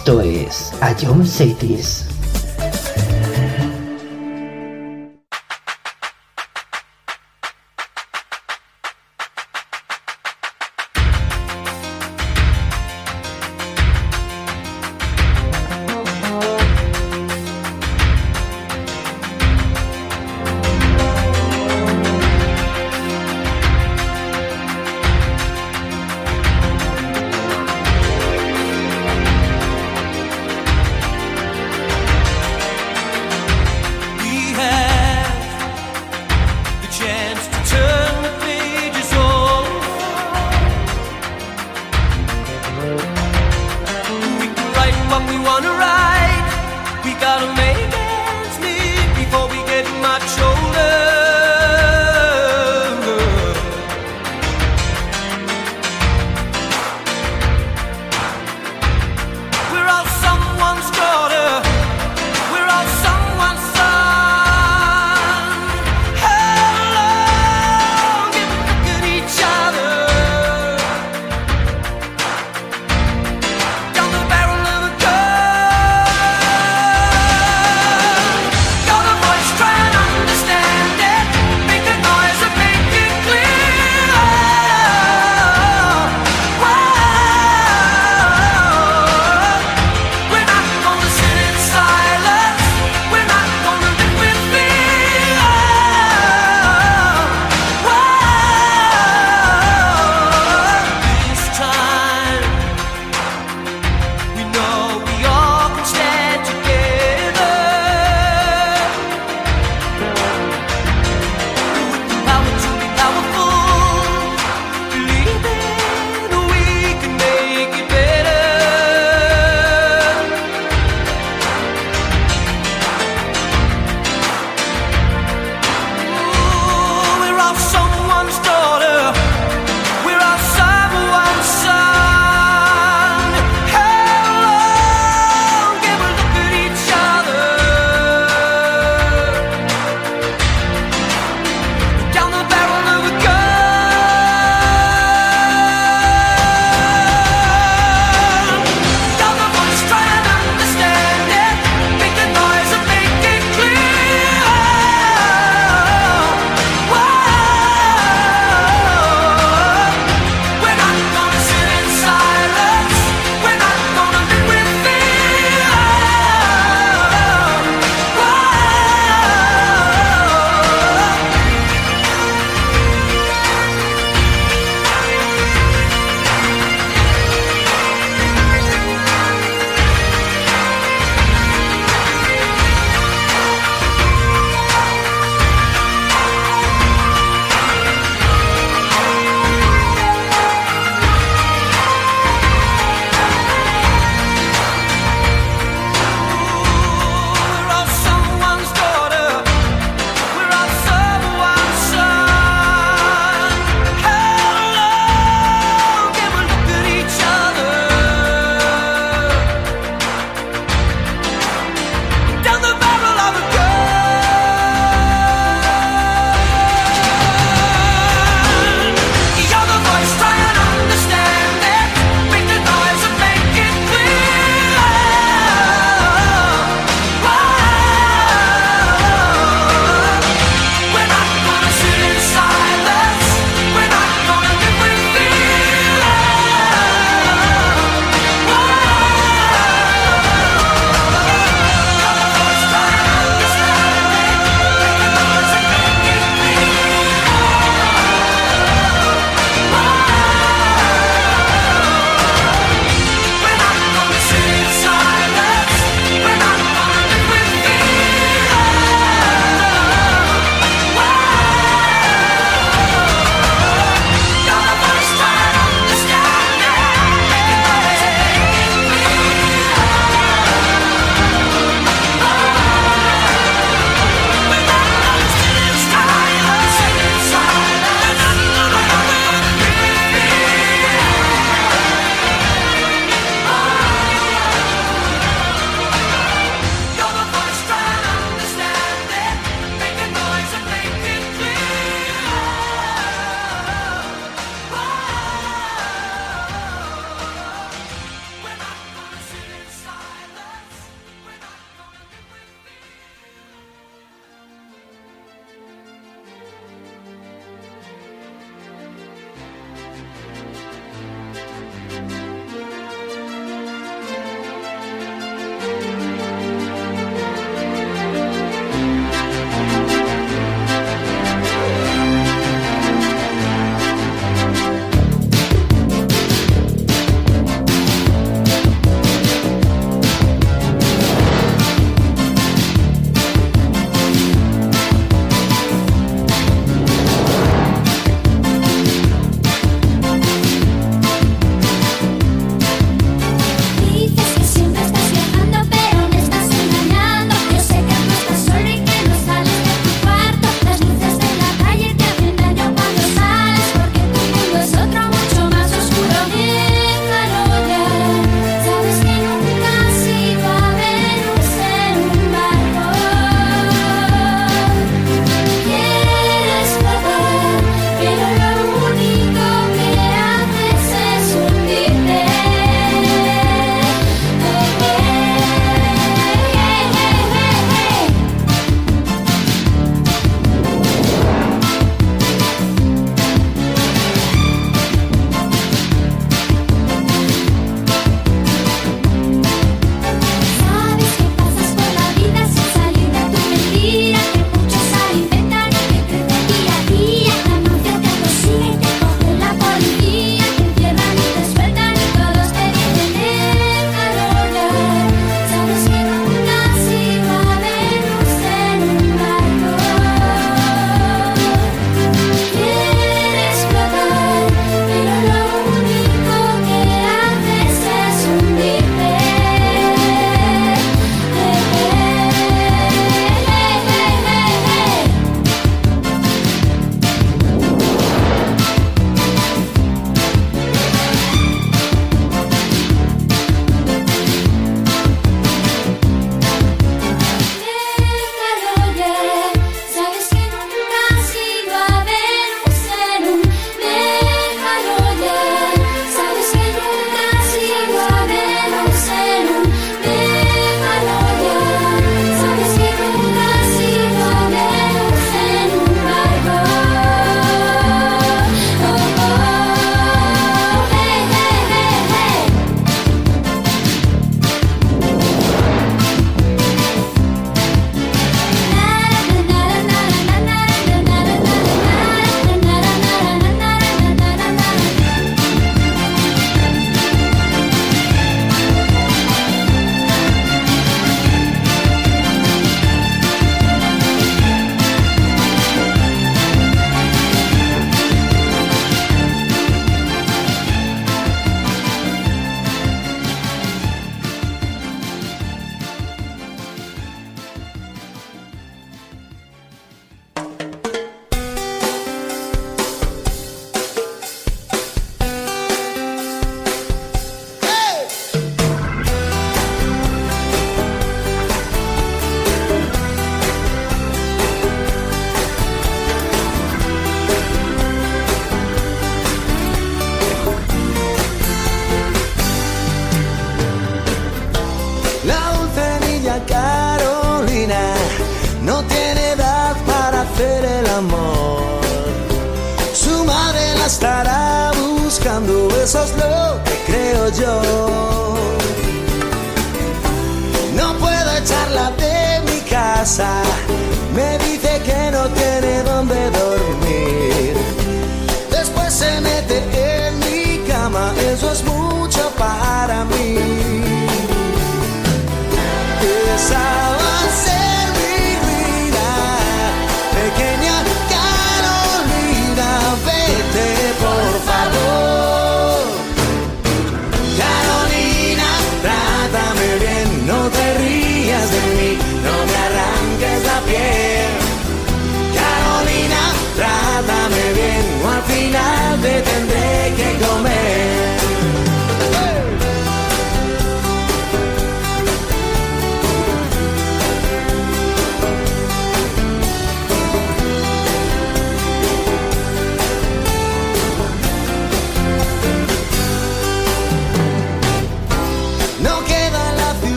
Esto es John Cities.